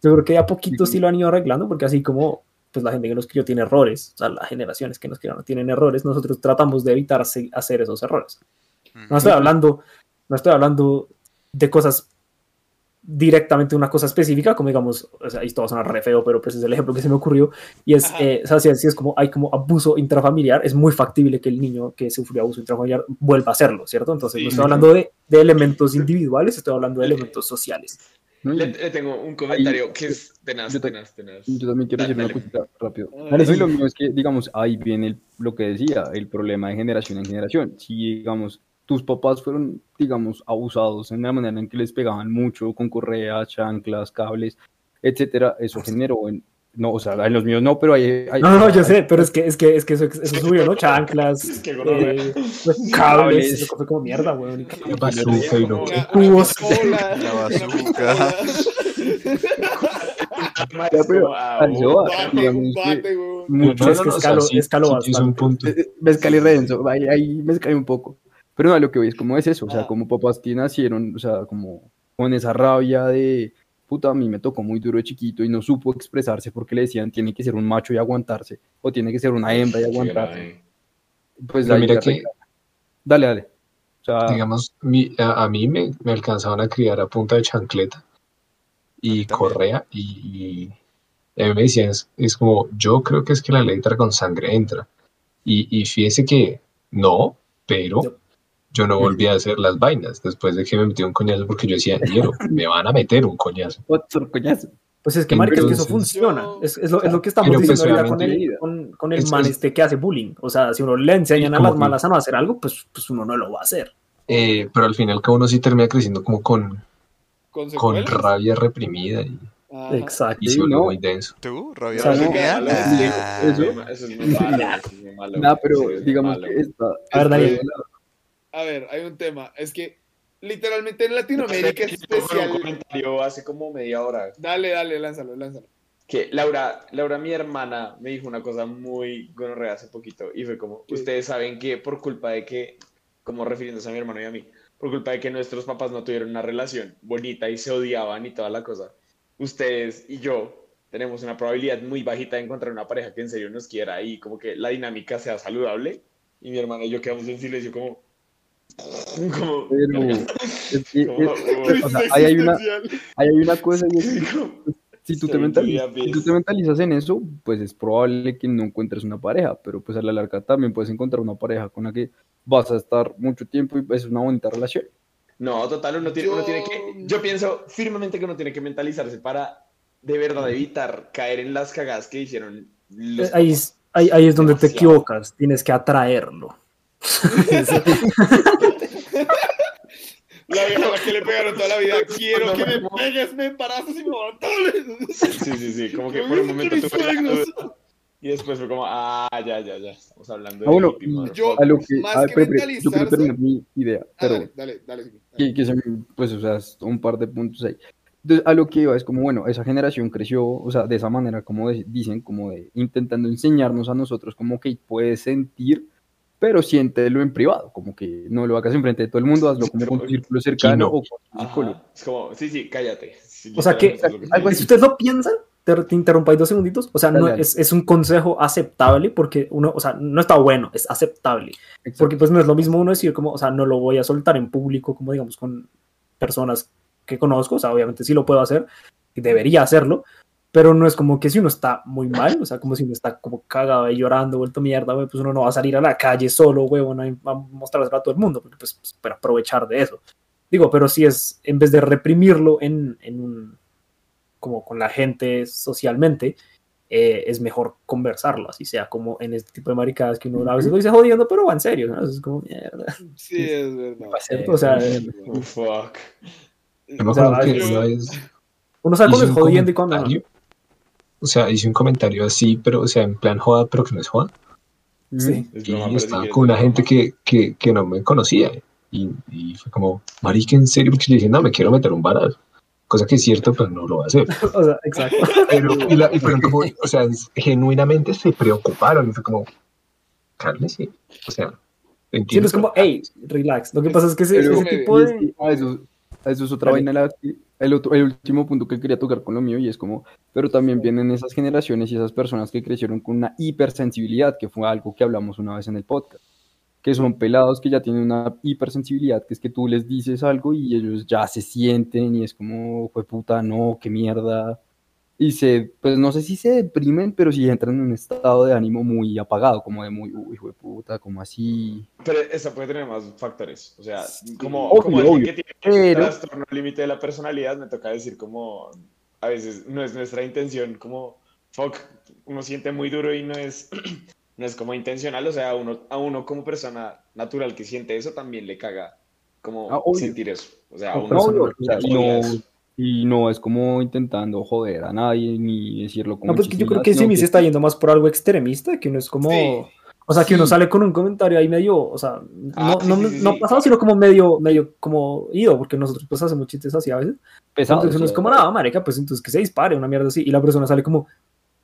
Yo creo que de a poquito sí lo han ido arreglando, porque así como pues la gente que nos crió tiene errores, o sea, las generaciones que nos criaron tienen errores, nosotros tratamos de evitar hacer esos errores. No estoy hablando, no estoy hablando de cosas directamente una cosa específica, como digamos, o sea, esto va a sonar re feo, pero pues es el ejemplo que se me ocurrió, y es, eh, o sea, si, si es como, hay como abuso intrafamiliar, es muy factible que el niño que sufrió abuso intrafamiliar vuelva a hacerlo, ¿cierto? Entonces, Sí. no estoy hablando de, de elementos individuales, estoy hablando de elementos sociales. Le, Y le tengo un comentario que es tenaz, yo tenaz, tenaz. yo también quiero Dale, decir una dale. cosita rápido. Dale, Eso y sí. lo mío es que, digamos, ahí viene el- lo que decía, el problema de generación en generación. Si, digamos, tus papás fueron, digamos, abusados en la manera en que les pegaban mucho con correas, chanclas, cables, etcétera, eso generó en, no, o sea, en los míos no, pero hay, hay- No, no, no, yo sé, pero es que, es que, es que eso, eso subió, ¿no? Chanclas, Qué gonorrea. eh, cables, Cables. eso fue como mierda, weón. Bazooka y una pistola, La bazooka. Ya, pero, un digamos mucho- es que escalo- escalo sí tienes un bastante. punto. Eh, Me escalé redenso, ahí, ahí me escalé un poco. Pero no, lo que voy es como es eso, o sea, Ah. como papás que nacieron, o sea, como con esa rabia de, puta, a mí me tocó muy duro de chiquito y no supo expresarse porque le decían, tiene que ser un macho y aguantarse, o tiene que ser una hembra y aguantarse. Pues Pero mira que-. Dale, dale. O sea, Digamos, mi- a, a mí me, me alcanzaban a criar a punta de chancleta A y correa y, y a mí me decían, es, es como, yo creo que es que la letra con sangre entra. Y, y fíjese que no, pero Yo- no volví a hacer las vainas después de que me metí un coñazo porque yo decía, "Ñero, me van a meter un coñazo. otro coñazo. Pues es que, marica, es que eso Entonces- funciona. Es, es lo, es lo que estamos Pero, pues, diciendo ahorita con el, con, con el es- man este que hace bullying. O sea, si uno le enseñan a las que- malas a no hacer algo, pues, pues uno no lo va a hacer. Eh, pero al final cada uno sí termina creciendo como con, Con rabia reprimida y, Ajá. Exacto. y se ¿no? muy denso. ¿Tú, rabia O sea, no- Nah. eso- Eso es muy malo. Sí, pero digamos malo. que esta... A ver, Daniel. A ver, hay un tema. Es que literalmente en Latinoamérica es con un especial. comentario hace como media hora. Dale, dale, lánzalo, lánzalo. que Laura, Laura, mi hermana, me dijo una cosa muy gonorrea hace poquito y fue como, ustedes saben que por culpa de que, como refiriéndose a mi hermano y a mí, por culpa de que nuestros papás no tuvieron una relación bonita y se odiaban y toda la cosa, ustedes y yo tenemos una probabilidad muy bajita de encontrar una pareja que en serio nos quiera y como que la dinámica sea saludable. Y mi hermana y yo quedamos en silencio como... como Pero, es que, como- es- o sea, ahí hay una, ahí hay una cosa y es que si tú, te mentalizas, Julia si tú te mentalizas en eso, pues es probable que no encuentres una pareja, pero pues a la larga también puedes encontrar una pareja con la que vas a estar mucho tiempo y es una bonita relación. No, total, uno tiene, uno Yo- tiene que... Yo pienso firmemente que uno tiene que mentalizarse para de verdad evitar caer en las cagadas que hicieron los Eh, Ahí, es- ahí, ahí es donde te equivocas, tienes que atraerlo. La vieja que le pegaron toda la vida. Quiero que me pegues, me embarazas y me abandones. Sí, sí, sí, como que por un momento tuve. Y después fue como, ah, ya, ya, ya, estamos hablando de Ah, bueno. Yo- a lo que, más a- que espera, yo quiero terminar mi idea, Ah, pero dale, dale, dale. Que, que se me- pues, o sea, un par de puntos ahí. Entonces, a lo que iba es como, bueno, esa generación creció, o sea, de esa manera, como de- dicen, como de intentando enseñarnos a nosotros, como que puedes sentir, pero siéntelo en privado, como que no lo hagas enfrente de todo el mundo, hazlo como con tu círculo cercano no. o con tu psicólogo. Es como, sí, sí, cállate. Sí, O sea que, si ustedes lo piensan, te, te interrumpo ahí dos segunditos. O sea, no, es, es un consejo aceptable porque uno, o sea, no está bueno, es aceptable. Exacto. Porque pues no es lo mismo uno decir como, o sea, no lo voy a soltar en público, como digamos, con personas que conozco, o sea, obviamente sí lo puedo hacer, y debería hacerlo, pero no es como que si uno está muy mal, o sea, como si uno está como cagado y llorando, vuelto mierda, güey, pues uno no va a salir a la calle solo, güey, a mostrárselo a todo el mundo, porque pues, pues, para aprovechar de eso. Digo, pero si es, en vez de reprimirlo en, en un, como con la gente socialmente, eh, es mejor conversarlo, así sea como en este tipo de maricadas que uno a veces lo dice jodiendo, pero va en serio, ¿no? Es como mierda. Sí, es verdad. ¿cierto? O sea, eh, Oh, fuck. Uno sabe hice cuándo es jodiendo y cuándo no. O sea, hice un comentario así, pero, o sea, en plan joda, pero que no es joda. Sí. Es Y pero si estaba con una es gente que, que, que no me conocía. Y, y fue como, marica, en serio, porque le dije, no, me quiero meter un barazo. Cosa que es cierto, pero no lo va a hacer. O sea, exacto. Pero, y, la, y fueron como, o sea, genuinamente se preocuparon. Y fue como, cálmese. O sea, Sí, entiendo. no es como, hey, relax. Lo que pasa es que ese, Pero- ese tipo es de... que a eso, eso es otra vaina. la el, otro, el último punto que quería tocar con lo mío y es como, pero también vienen esas generaciones y esas personas que crecieron con una hipersensibilidad, que fue algo que hablamos una vez en el podcast, que son pelados que ya tienen una hipersensibilidad, que es que tú les dices algo y ellos ya se sienten y es como, fue puta, no, qué mierda. Y se, pues no sé si se deprimen, pero sí entran en un estado de ánimo muy apagado, como de muy, uy, hijo de puta, como así. Pero esa puede tener más factores. O sea, como, Obvio, como obvio. que tiene un Pero- trastorno límite de la personalidad, me toca decir como a veces no es nuestra intención, como fuck, uno siente muy duro y no es, no es como intencional. O sea, a uno, a uno como persona natural que siente eso también le caga como Ah, sentir eso. O sea, a No, uno No, no, eso. Y no es como intentando joder a nadie ni decirlo como No, pues que yo creo que sino sí, se está yendo más por algo extremista, que uno es como... Sí. O sea, que uno sale con un comentario ahí medio, o sea, Ah, no, sí, no, no sí. pasado, sino como medio, medio como ido, porque nosotros pues hacemos chistes así a veces. pesado, entonces uno es como, nada, marica, pues entonces que se dispare, una mierda así. Y la persona sale como,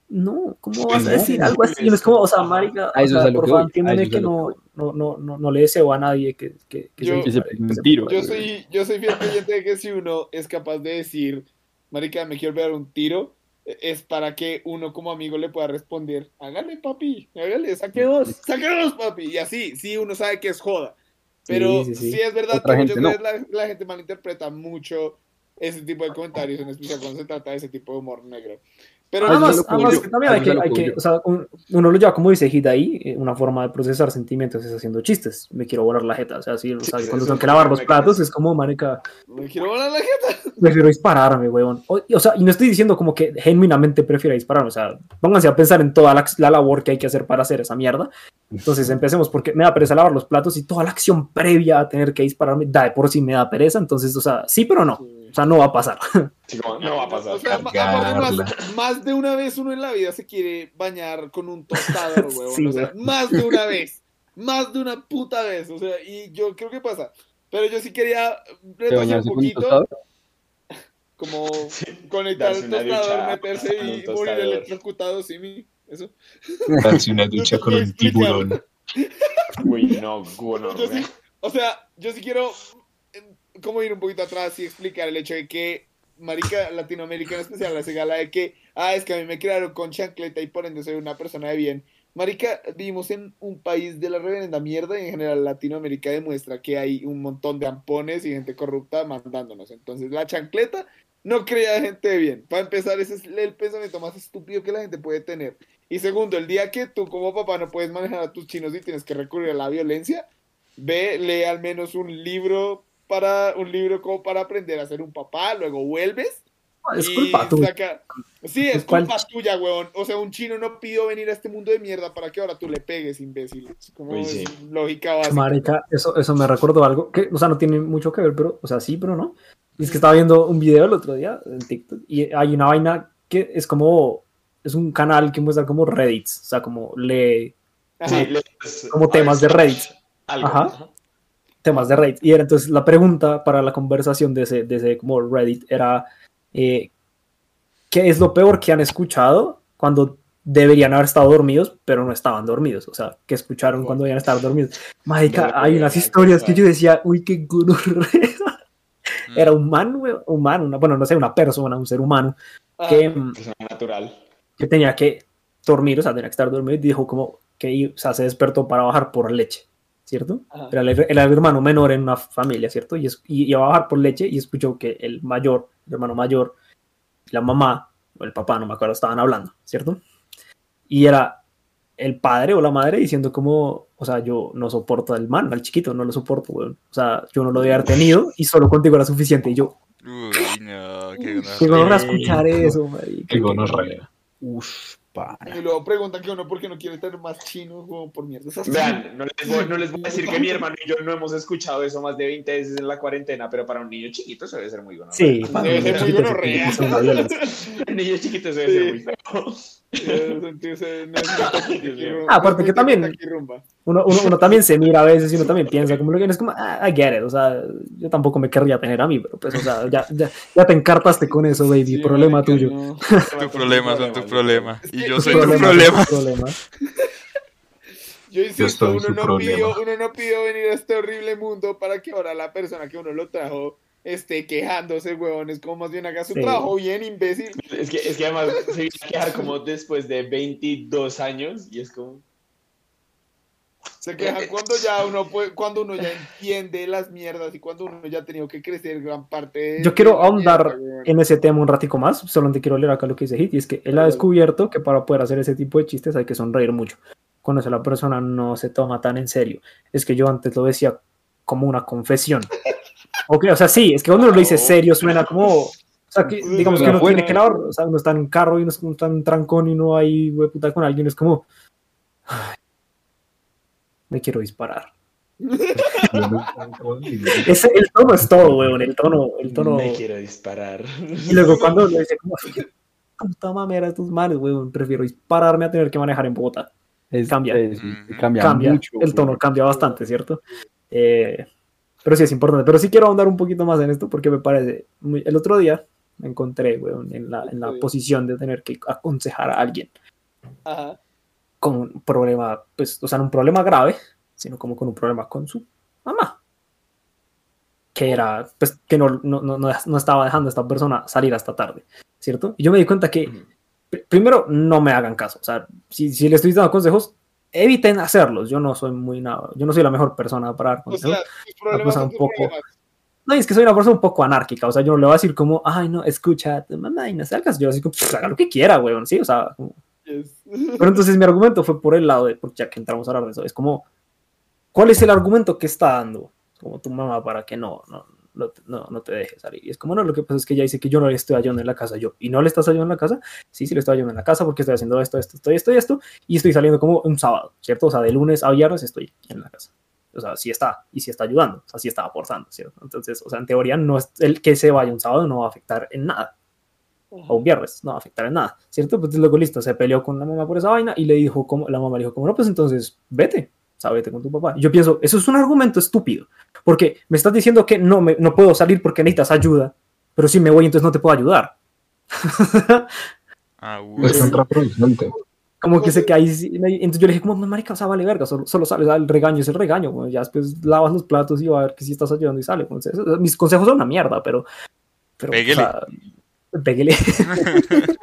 no, ¿cómo vas a no, decir no, algo así? Y uno es como, o sea, marica, o sea, por que favor, entiéndeme que no, no, no, no, no le deseo a nadie que, que, que Yo- se que se- tiro. Yo soy, yo soy fiel creyente de que si uno es capaz de decir, marica, me quiero pegar un tiro, eh, es para que uno como amigo le pueda responder, hágale papi, hágale, saque dos, saque dos papi, y así, sí uno sabe que es joda, pero Sí, sí, sí, sí. es verdad Otra que muchas gente no. veces la, la gente malinterpreta mucho ese tipo de comentarios, en especial cuando se trata de ese tipo de humor negro. Pero Además, Además, que también hay que, hay que o sea, un- uno lo lleva como dice Hit ahí, eh, una forma de procesar sentimientos es haciendo chistes. Me quiero volar la jeta, o sea, sí, o sea, Sí, cuando tengo que lavar los platos es como, marica, me quiero volar la jeta. prefiero dispararme, weón. O, y- o sea, y no estoy diciendo como que genuinamente prefiera dispararme, o sea, pónganse a pensar en toda la, la labor que hay que hacer para hacer esa mierda. Entonces empecemos porque me da pereza lavar los platos y toda la acción previa a tener que dispararme, da de por sí me da pereza, entonces, o sea, sí, pero no, o sea, no va a pasar. Sí, como, no va a pasar. O sea, más, más de una vez uno en la vida se quiere bañar con un tostador, huevón. Sí, o sea, güey. más de una vez. Más de una puta vez. O sea, y yo creo que pasa. Pero yo sí quería ¿Te retroceder bañaste un con un poquito. tostador? como Sí, conectar el tostador, ducha, meterse y morir electrocutado, sí, mi, eso. Darse una ducha con un tiburón. Uy, no, bueno, o sea, yo sí quiero como ir un poquito atrás y explicar el hecho de que marica Latinoamérica en especial la gala de que ah es que a mí me crearon con chancleta y por ende soy una persona de bien marica vivimos en un país de la reverenda mierda y en general Latinoamérica demuestra que hay un montón de ampones y gente corrupta mandándonos. Entonces la chancleta no crea gente de bien. Para empezar ese es el pensamiento más estúpido que la gente puede tener. Y segundo el día que tú como papá no puedes manejar a tus chinos y tienes que recurrir a la violencia ve, lee al menos un libro para un libro como para aprender a ser un papá, luego vuelves Es culpa tuya. saca- Sí, es Pues, ¿cuál culpa tuya, weón. O sea, un chino no pidió venir a este mundo de mierda para que ahora tú le pegues, imbécil. Es como Uy, sí. lógica básica. Marica, eso, eso me recordó algo que, o sea, no tiene mucho que ver, pero, o sea, sí, pero no. Y es que estaba viendo un video el otro día en TikTok y hay una vaina que es como, es un canal que muestra como Reddits, o sea, como lee Ajá. Sí, les- como a temas de Reddit, algo, Ajá. Temas de Reddit. Y era entonces la pregunta para la conversación de ese, de ese como Reddit era, eh, ¿qué es lo peor que han escuchado cuando deberían haber estado dormidos, pero no estaban dormidos? O sea, que escucharon cuando debían estar dormidos. Marica, No, hay unas no, historias que yo decía, uy, qué gonorrea. Mm. Era un man, man, una, bueno, no sé, una persona, un ser humano, Ajá. que, natural. que tenía que dormir, o sea, tenía que estar dormido y dijo como que o sea, se despertó para bajar por leche, ¿cierto? Ajá. Era el, hermano menor en una familia, ¿cierto? Y, es- y iba a bajar por leche y escuchó que el mayor, el hermano mayor, la mamá o el papá, no me acuerdo, estaban hablando, ¿cierto? Y era el padre o la madre diciendo como, o sea, yo no soporto al man, al chiquito, no lo soporto, weón. O sea, yo no lo debía haber tenido y solo contigo era suficiente. Y yo, Uy, no, qué qué gonorrea. van a escuchar eso, marica. Qué gonorrea. Uf, para. Y luego preguntan que uno por qué no quiere tener más chinos, como por mierda. Esas- Vean, no les, voy, no les voy a decir que mi hermano y yo no hemos escuchado eso más de 20 veces en la cuarentena, pero para un niño chiquito eso debe ser muy bueno. Sí, Debe ser muy violencia. Un niño chiquito eso debe ser muy feo. Ah, aparte que también- Necesita aquí rumba. Uno, uno, uno también se mira a veces y uno también piensa como lo que es como, ah, I get it, o sea, yo tampoco me querría tener a mí, pero pues, o sea, ya, ya, ya te encartaste con eso, baby, Sí, problema tuyo. no. Tu problema son tu problema. Y yo soy tu Problema. Yo insisto, estoy uno su no, problema. pidió, uno no pidió venir a este horrible mundo para que ahora la persona que uno lo trajo esté quejándose, huevón. Es como más bien haga su Sí. trabajo bien, imbécil. Es que, es que además se viene a quedar como después de 22 años y es como... Se quejan cuando ya uno puede, cuando uno ya entiende las mierdas y cuando uno ya ha tenido que crecer gran parte de- Yo quiero ahondar en ese tema un ratico más, solamente quiero leer acá lo que dice Hit, y es que él ha descubierto que para poder hacer ese tipo de chistes hay que sonreír mucho. Cuando la persona no se toma tan en serio. Es que yo antes lo decía como una confesión. Ok, o sea, sí, es que cuando uno lo dice serio suena como... O sea, que, digamos que uno tiene que lavar, o sea, uno está en un carro y uno está en un trancón y no hay puta con alguien, es como... "Ay, me quiero disparar. Ese, el tono es todo, weón, el tono, el tono... Me quiero disparar. Y luego cuando le dice como, puta mamera tus manos, weón, prefiero dispararme a tener que manejar en Bogotá. Es, Cambia. es- cambia, Cambia, mucho. el tono cambia bastante, ¿cierto? Eh, pero sí es importante. Pero sí quiero ahondar un poquito más en esto porque me parece, muy- el otro día me encontré, weón, en la, en la posición de tener que aconsejar a alguien Ajá. Con un problema, pues, o sea, no un problema grave, sino como con un problema con su mamá. Que era, pues, que no, no, no, no- estaba dejando a esta persona salir hasta tarde, ¿cierto? Y yo me di cuenta que, pr- primero, no me hagan caso. O sea, si, si le estoy dando consejos, eviten hacerlos. Yo no soy muy nada, yo no soy la mejor persona para dar O consejos. sea, tus problemas cosa un poco- problemas. No, es que soy una persona un poco anárquica, o sea, yo no le voy a decir como, ay, no, escucha a tu mamá y no salgas. Yo así como, "Pues, haga lo que quiera, weón, sí, o sea, como, Pero entonces mi argumento fue por el lado de, porque ya que entramos a hablar de eso, es como, ¿cuál es el argumento que está dando como tu mamá para que no, no, no, no, no te deje salir? Y es como, no, lo que pasa es que ella dice que yo no le estoy ayudando en la casa, yo, ¿y no le estás ayudando en la casa? Sí, sí le estoy ayudando en la casa porque estoy haciendo esto, esto, esto, esto esto, y estoy saliendo como un sábado, ¿cierto? O sea, de lunes a viernes estoy en la casa. O sea, sí está, y sí está ayudando, o sea, sí está aportando, ¿cierto? Entonces, o sea, en teoría, no es el que se vaya un sábado no va a afectar en nada o un viernes, no va a afectar en nada, ¿cierto? Pues luego listo, se peleó con la mamá por esa vaina y le dijo, como, la mamá le dijo, como no, pues entonces vete, o sea, vete con tu papá. Y yo pienso, eso es un argumento estúpido, porque me estás diciendo que no, me, no puedo salir porque necesitas ayuda, pero si me voy entonces no te puedo ayudar. Ah. Es contraproducente. Como que se que ahí, entonces yo le dije como, "No, marica, o sea, vale verga, solo, solo sale, o sea, el regaño es el regaño, ya después lavas los platos y va a ver que sí estás ayudando y sale, mis consejos son una mierda, pero, pero, Péguele. o sea,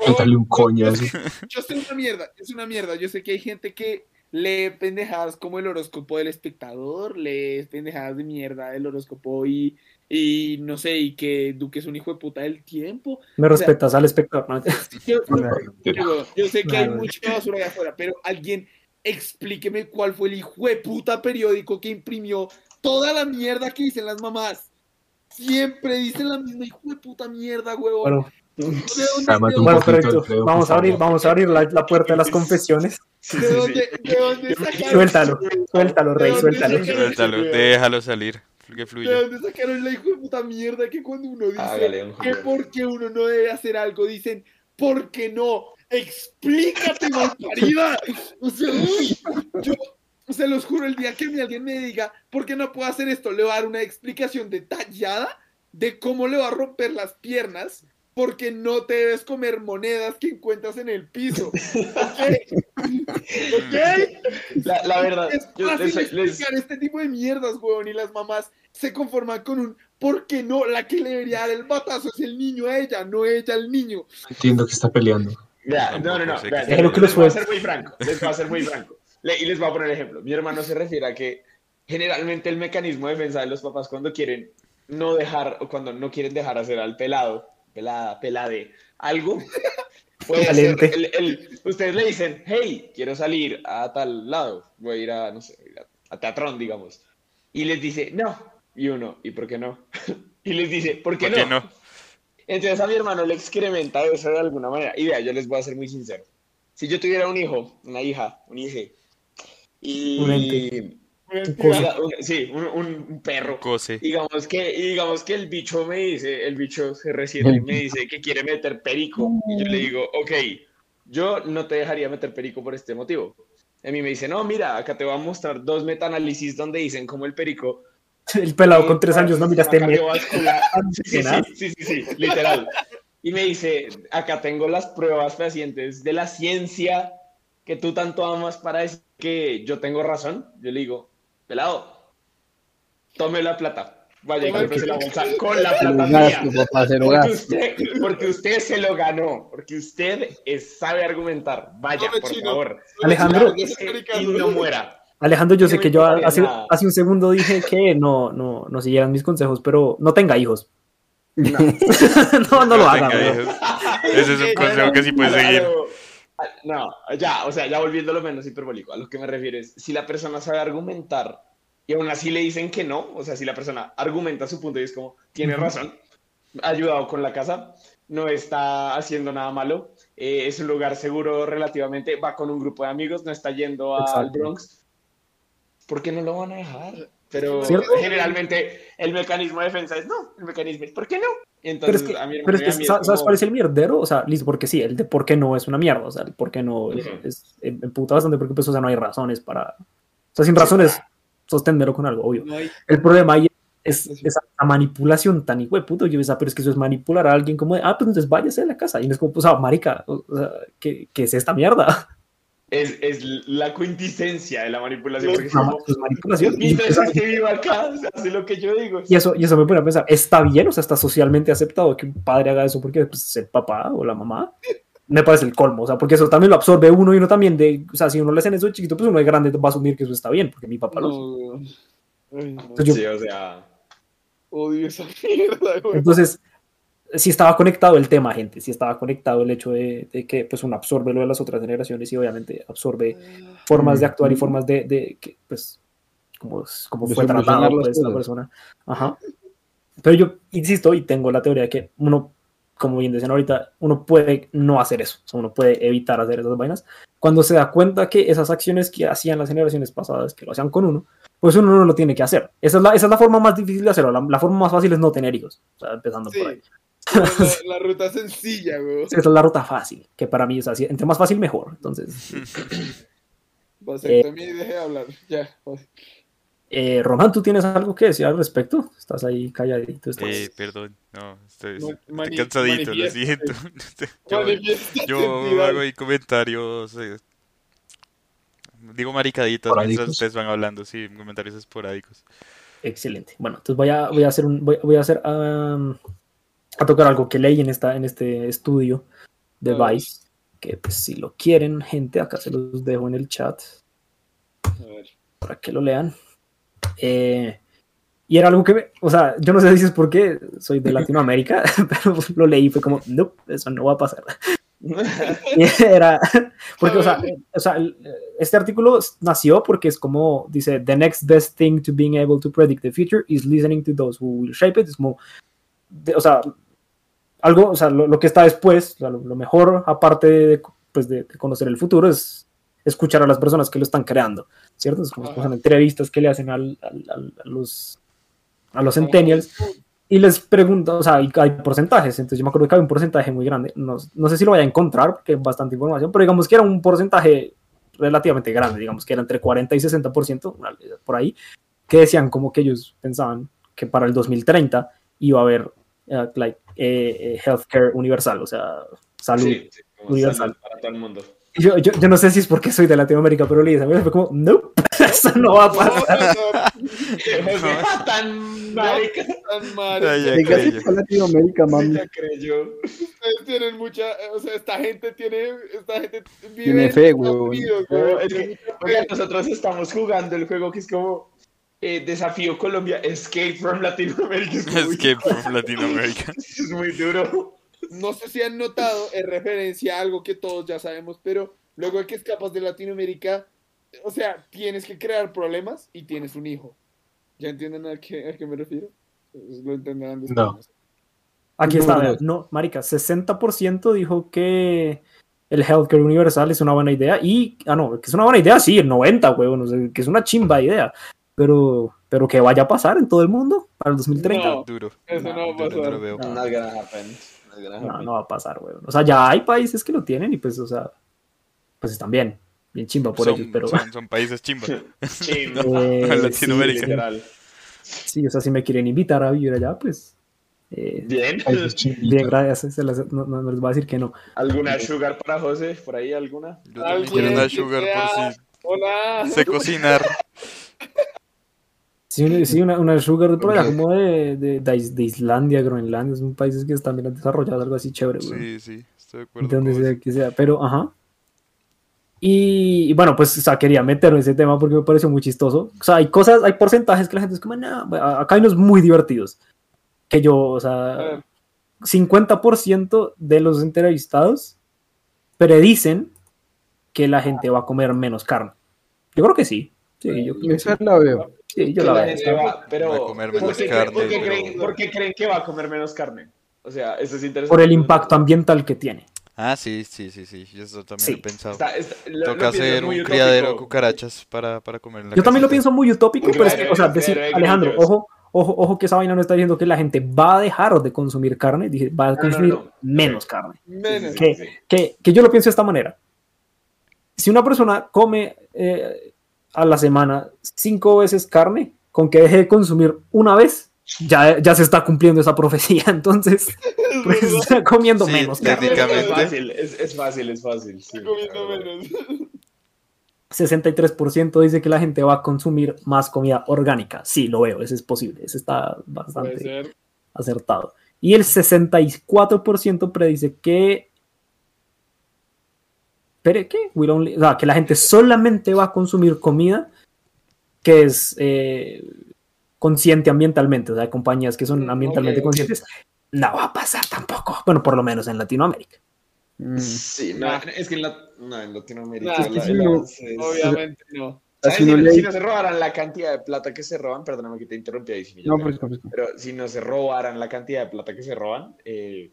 Métale un coñazo. Yo sé una mierda, es una mierda. Yo sé que hay gente que lee pendejadas como el horóscopo del espectador, lee pendejadas de mierda del horóscopo y, y no sé, y que Duque es un hijo de puta del tiempo. Me respetas al espectador, ¿no? Yo, Mentira. yo- yo sé que hay mucha basura allá afuera, pero alguien explíqueme cuál fue el hijo de puta periódico que imprimió toda la mierda que dicen las mamás. Siempre dicen la misma hijo de puta mierda, huevón. Bueno, ¿De de un bueno, perfecto. Vamos a abrir, vamos a abrir la, la puerta de las confesiones. de dónde- de dónde sacaron- Suéltalo, suéltalo, rey, ¿De suéltalo. Suéltalo, déjalo salir, que ¿De fluya. dónde sacaron la hijo de puta mierda que cuando uno dice Hágale, don que Julio. porque uno no debe hacer algo, dicen, ¿por qué no? Explícate, malparida. O sea, uy, yo se los juro, el día que alguien me diga, ¿por qué no puedo hacer esto? Le voy a dar una explicación detallada de cómo le va a romper las piernas porque no te debes comer monedas que encuentras en el piso. ¿Ok? ¿Ok? La, la verdad, Es yo fácil les, les- explicar este tipo de mierdas, huevón, y las mamás se conforman con un ¿por qué no? La que le debería dar el batazo es el niño a ella, no ella al niño. Entiendo que está peleando. No, no, no. Déjelo que les voy a ser muy franco. Les voy a ser muy franco. Le- y les voy a poner ejemplo. Mi hermano se refiere a que generalmente el mecanismo de defensa de los papás cuando quieren no dejar o cuando no quieren dejar hacer al pelado, pelada, pelade, algo, puede ser el, el- ustedes le dicen, hey, quiero salir a tal lado, voy a ir a, no sé, a, a Teatrón, digamos. Y les dice, no. Y uno, ¿y por qué no? y les dice, ¿por qué ¿Por qué no? no? Entonces a mi hermano le excrementa eso de alguna manera. Y vea, yo les voy a ser muy sincero. Si yo tuviera un hijo, una hija, un hijo, y... Un. Diga- sí, un, un- perro. Cose. Digamos que, digamos que el bicho me dice, el bicho se recibe y me dice que quiere meter perico. Y yo le digo, ok, yo no te dejaría meter perico por este motivo. A mí me dice, no, mira, acá te voy a mostrar dos metaanálisis donde dicen cómo el perico El pelado con tres años no miraste sí, sí, sí, sí, literal. Y me dice, acá tengo las pruebas fehacientes de la ciencia que tú tanto amas para decir que yo tengo razón. Yo le digo, pelado, tome la plata. Vaya, y cómprese la bolsa con la plata mía. papá, Porque usted, porque usted se lo ganó, porque usted es- sabe argumentar. Vaya, por chino. favor. Alejandro. Y no muera. Alejandro, yo sé que yo hace, hace un segundo dije que no, no, no siguieran mis consejos, pero no tenga hijos. no, no lo haga. Ese es un consejo que sí puedes seguir. A- No, ya, o sea, ya volviéndolo menos hiperbólico, a lo que me refiero es, si la persona sabe argumentar y aún así le dicen que no, o sea, si la persona argumenta su punto y es como, tiene razón, ha ayudado con la casa, no está haciendo nada malo, eh, es un lugar seguro relativamente, va con un grupo de amigos, no está yendo a- al. Bronx, ¿por qué no lo van a dejar? Pero ¿Cierto? generalmente el mecanismo de defensa es no, el mecanismo es ¿por qué no? Pero es que, a pero es que es ¿sabes como- cuál es el mierdero? O sea, listo, porque sí, el de por qué no es una mierda. O sea, el por qué no es, Ujú. es em- emputa bastante porque pues, o sea, no hay razones para... O sea, sin razones, sostenerlo con algo, obvio. No hay- El problema ahí es esa manipulación tan hijo de puto. Yo pensaba, pero es que eso es manipular a alguien como de, ah, pues entonces váyase de la casa. Y no es como, pues, ah, marica, o sea, ¿qué, qué es esta mierda? Es, es la quintitencia de la manipulación. porque es ma- es manipulación. Mientras sea, esté vivo acá, o sea, hace lo que yo digo. y eso, y eso me pone a pensar, ¿está bien? O sea, ¿está socialmente aceptado que un padre haga eso porque pues, es el papá o la mamá? Me parece el colmo, o sea, porque eso también lo absorbe uno y uno también de, o sea, si uno le hacen eso de chiquito, pues uno de grande va a asumir que eso está bien, porque mi papá lo. No, ay, no. Entonces, yo- Sí, o sea, Odio esa mierda, güey. Entonces, sí estaba conectado el tema, gente, sí estaba conectado el hecho de, de que pues uno absorbe lo de las otras generaciones y obviamente absorbe formas de actuar y formas de, de que, pues, como, como fue las pues, la persona. Ajá. Pero yo insisto y tengo la teoría de que uno, como bien decían ahorita, uno puede no hacer eso, o sea, uno puede evitar hacer esas vainas. Cuando se da cuenta que esas acciones que hacían las generaciones pasadas, que lo hacían con uno, pues uno no lo tiene que hacer. Esa es la, esa es la forma más difícil de hacerlo. La, la forma más fácil es no tener hijos, o sea, empezando Sí. por ahí. La, la ruta sencilla, güey. Esa es la ruta fácil, que para mí, o sea, si- entre más fácil, mejor. Entonces, Vasectomía y deje de hablar. Ya. Eh, Román, ¿tú tienes algo que decir al respecto? Estás ahí calladito. Estás... Eh, perdón, no, estoy, cansadito, lo siento. yo hago ahí comentarios. eh, digo maricaditas mientras ustedes van hablando, sí, comentarios esporádicos. Excelente. Bueno, entonces voy a, voy a hacer un, voy, voy a hacer a tocar algo que leí en esta, en este estudio de. Vice. Que pues si lo quieren, gente, acá se los dejo en el chat A ver. para que lo lean. Eh, y era algo que, me- o sea, yo no sé si es porque soy de Latinoamérica, pero lo leí y fue como, no, eso no va a pasar. Y era, porque, o sea, o sea, este artículo nació porque es como, dice, the next best thing to being able to predict the future is listening to those who will shape it. Es como, de- o sea, algo, o sea, lo, lo que está después, o sea, lo, lo mejor, aparte de, pues, de, de conocer el futuro, es escuchar a las personas que lo están creando, ¿cierto? Es como son entrevistas que le hacen al- al- al- a los a los centennials y les pregunto, o sea, hay, hay porcentajes, entonces yo me acuerdo que había un porcentaje muy grande, no, no sé si lo vaya a encontrar porque es bastante información, pero digamos que era un porcentaje relativamente grande, digamos que era entre 40 y 60%, una- por ahí, que decían como que ellos pensaban que para el 2030 iba a haber eh, like, eh, eh, healthcare universal, o sea, salud. Sí, sí, Universal. salud para todo el mundo. Yo, yo, yo no sé si es porque soy de Latinoamérica, pero leí esa vez, fue como, no, eso no va a pasar. José, tan marica. Tan creyó. que Latinoamérica, Sí, mami. ya creyó. Ustedes tienen mucha, o sea, esta gente tiene, esta gente vive Tiene en fe, No, huevón, es que, nosotros estamos jugando el juego que es como eh, Desafío Colombia, Escape from Latinoamérica. Es, muy, Escape from Latinoamérica. es muy duro. No sé si han notado, es referencia a algo que todos ya sabemos, pero luego de que escapas de Latinoamérica, o sea, tienes que crear problemas y tienes un hijo. ¿Ya entienden a qué, a qué me refiero? Lo entenderán después. No. Aquí está, No, marica, 60% dijo que el healthcare universal es una buena idea y, ah, no, que es una buena idea, sí, el 90, huevón, que es una chimba idea, pero, pero que vaya a pasar en todo el mundo para el 2030. No. Duro. Eso no va a Duro, pasar. veo. No. Not gonna happen. Not gonna No, happen. no va a pasar, huevón. O sea, ya hay países que lo tienen y pues, o sea, pues están bien, bien chimba por Son, ellos, pero son, son países chimba. Sí, No, Eh, sí, Latinoamérica. sí, o sea, si me quieren invitar a vivir allá, pues, eh, Bien. Bien, gracias, se las- no, no- les voy a decir que no. ¿Alguna sugar para José? ¿Por ahí alguna? Yo también quiero una sugar por Hola. sé cocinar. Sí, una, sí, una, una sugar de por allá, como de, de, de Is- de Islandia, Groenlandia, son países que están bien desarrollados, algo así chévere, güey. Sí, sí, estoy de acuerdo. donde sea que sea, pero ajá. Y, y bueno, pues, o sea, quería meterme en ese tema porque me pareció muy chistoso. O sea, hay cosas, hay porcentajes que la gente es como, no, acá hay unos muy divertidos. Que yo, o sea, ver. 50% de los entrevistados predicen que la gente va a comer menos carne. Yo creo que sí. Sí, yo, Esa la veo. Sí, yo Que la la veo. gente va, pero Va a comer ¿por qué, carne, ¿por qué pero- creen, por qué creen que va a comer menos carne? O sea, eso es interesante. Por el impacto ambiental que tiene. Ah, sí, sí, sí, sí. Yo eso también Sí. he pensado. Está- está- lo- lo Toca hacer un criadero de cucarachas para, para comer en la Yo también lo pienso muy utópico, pero es que, o sea, decir, Alejandro, ojo, ojo, ojo que esa vaina no está diciendo que la gente va a dejar de consumir carne, dije, va a no, consumir no. menos carne. Menos. Sí. Que, que yo lo pienso de esta manera. Si una persona come eh, a la semana cinco veces carne, con que deje de consumir una vez, ya, ya se está cumpliendo esa profecía. Entonces, pues está comiendo Sí, menos carne. Es Técnicamente. fácil, es, es fácil, es fácil. sí. Comiendo menos. 63% dice que la gente va a consumir más comida orgánica. Sí, lo veo, ese es posible, ese está bastante acertado. Y el 64% predice que... ¿Pero qué? Will only- o sea, que la gente solamente va a consumir comida que es eh, consciente ambientalmente, o sea, compañías que son Mm, ambientalmente conscientes. No va a pasar tampoco. Bueno, por lo menos en Latinoamérica. Mm. Sí, no, Nah. es que en, la, no, en Latinoamérica Nah, la- es que la- si no- es- es- Obviamente no. Si, no si hay- se robaran la cantidad de plata que se roban, perdóname que te interrumpí ahí, sí, No, pues, pues, pero si no se robaran la cantidad de plata que se roban, eh,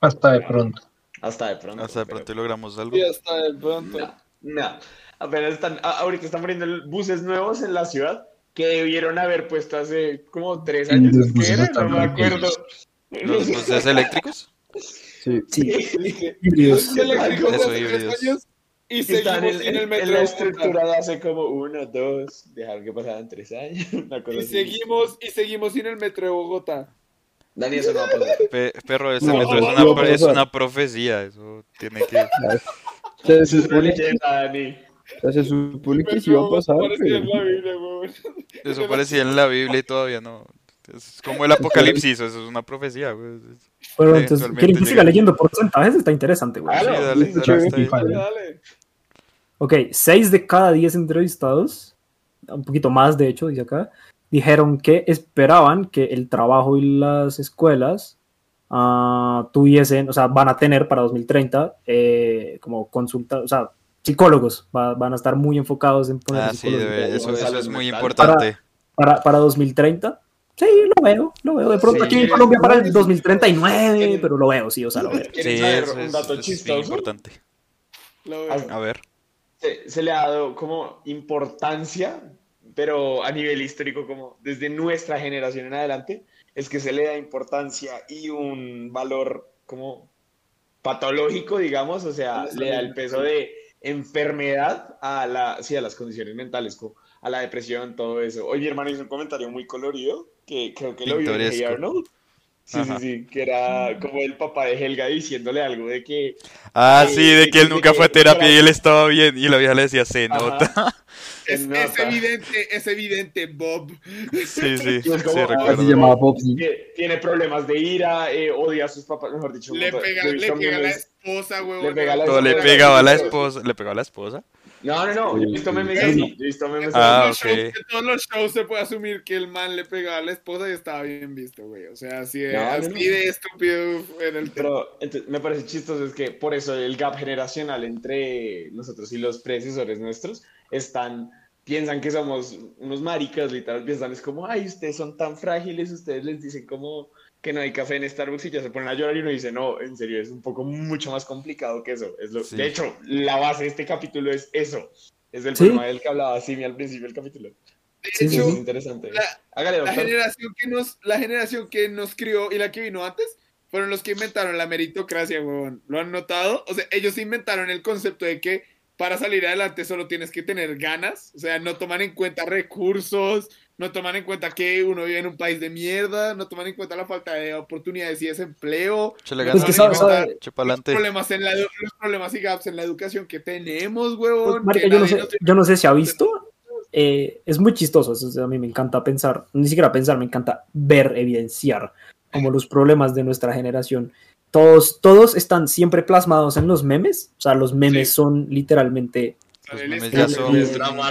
Hasta de pronto. Hasta de pronto. Hasta de pero- pronto logramos algo. Y hasta de pronto. No, no. Apenas están, ahorita están poniendo buses nuevos en la ciudad que debieron haber puesto hace como tres Sí, años. los ¿es que buses era? están No me acuerdo. ¿Los buses eléctricos? Sí. Sí, híbridos. "Los eléctricos Eso, hace tres híbridos. años Y Que está en, el- en el en metro. la de estructura Bogotá. de hace como uno, dos, dejar que pasaran tres años. Una cosa Y así. seguimos, y seguimos en el metro de Bogotá. Dani, eso no va a pasar. Pe- perro, ese No, metro es una, es profecía. Eso tiene que. Se supone, Dani. se supone que sí va a pasar, Parecía en pero- la Biblia, weón. Eso parecía en la Biblia y todavía no. Es como el apocalipsis, eso es una profecía, güey. Bueno, entonces, ¿quieren que siga leyendo porcentajes? Está interesante, güey. Sí, dale. Dale, dale. Ok, 6 de cada 10 entrevistados, un poquito más de hecho, dice acá, dijeron que esperaban que el trabajo y las escuelas ah, tuviesen, o sea, van a tener para 2030 eh, como consulta, o sea, psicólogos, va- van a estar muy enfocados en poner Ah, sí, psicólogos. debe- eso, eso es muy importante. para, para 2030. Sí, lo veo, lo veo. De pronto Sí, aquí en es- Colombia para el 2039, en- pero lo veo, sí, o sea, lo veo. ¿Quieren Sí, saber eso un es, dato es bien chistoso? importante. Lo veo. A ver. se, se le ha dado como importancia, pero a nivel histórico, como desde nuestra generación en adelante, es que se le da importancia y un valor como patológico, digamos, o sea, le da el peso de enfermedad a la, sí, a las condiciones mentales, como a la depresión, todo eso. Hoy mi hermano hizo un comentario muy colorido, que creo que lo vio en Hey. Arnold. Sí, Ajá. sí, sí, que era como el papá de Helga diciéndole algo de que Ah, Sí, sí, de que él nunca que- fue a terapia y él estaba bien. Y la vieja le decía, se Ajá. nota. Es, es evidente, es evidente, Bob. Sí, sí, sí, como, ah, recuerdo. se llamaba Bob, sí. tiene problemas de ira, eh, odia a sus papás, mejor dicho. Le pega, le pega a la esposa, huevón. Le pega a la No, le esposa. pegaba a la esposa. ¿Le pegaba a la esposa? No, no, no, yo he visto memes Sí. así, yo he visto memes Ah, así. ok. En todos los shows se puede asumir que el man le pegaba a la esposa y estaba bien visto, güey. O sea, así de, No, no, así no. de estúpido era el. Pero entonces, me parece chistoso es que por eso el gap generacional entre nosotros y los predecesores nuestros están, piensan que somos unos maricas, literal, piensan es como, ay, ustedes son tan frágiles, ustedes les dicen como que no hay café en Starbucks y ya se ponen a llorar y uno dice, no, en serio, es un poco mucho más complicado que eso. Es lo... Sí. De hecho, la base de este capítulo es eso. Es el Sí. problema del que hablaba Simi al principio del capítulo. De Sí, sí, hecho, Es interesante. la- Hágale, la generación que nos, la generación que nos crió y la que vino antes fueron los que inventaron la meritocracia, huevón. ¿Lo han notado? O sea, ellos inventaron el concepto de que para salir adelante solo tienes que tener ganas. O sea, no toman en cuenta recursos, no toman en cuenta que uno vive en un país de mierda, no toman en cuenta la falta de oportunidades y desempleo. Chale no Pues sabe- sabe- los problemas, en la, edu- los problemas y gaps en la educación que tenemos, Pues, huevón. marica, que yo, no sé, yo no sé si ha visto. eh, es muy chistoso. eso, a mí me encanta pensar, ni siquiera pensar, me encanta ver, evidenciar como los problemas de nuestra generación. Todos, todos están siempre plasmados en los memes. O sea, los memes Sí. son literalmente Los memes ya son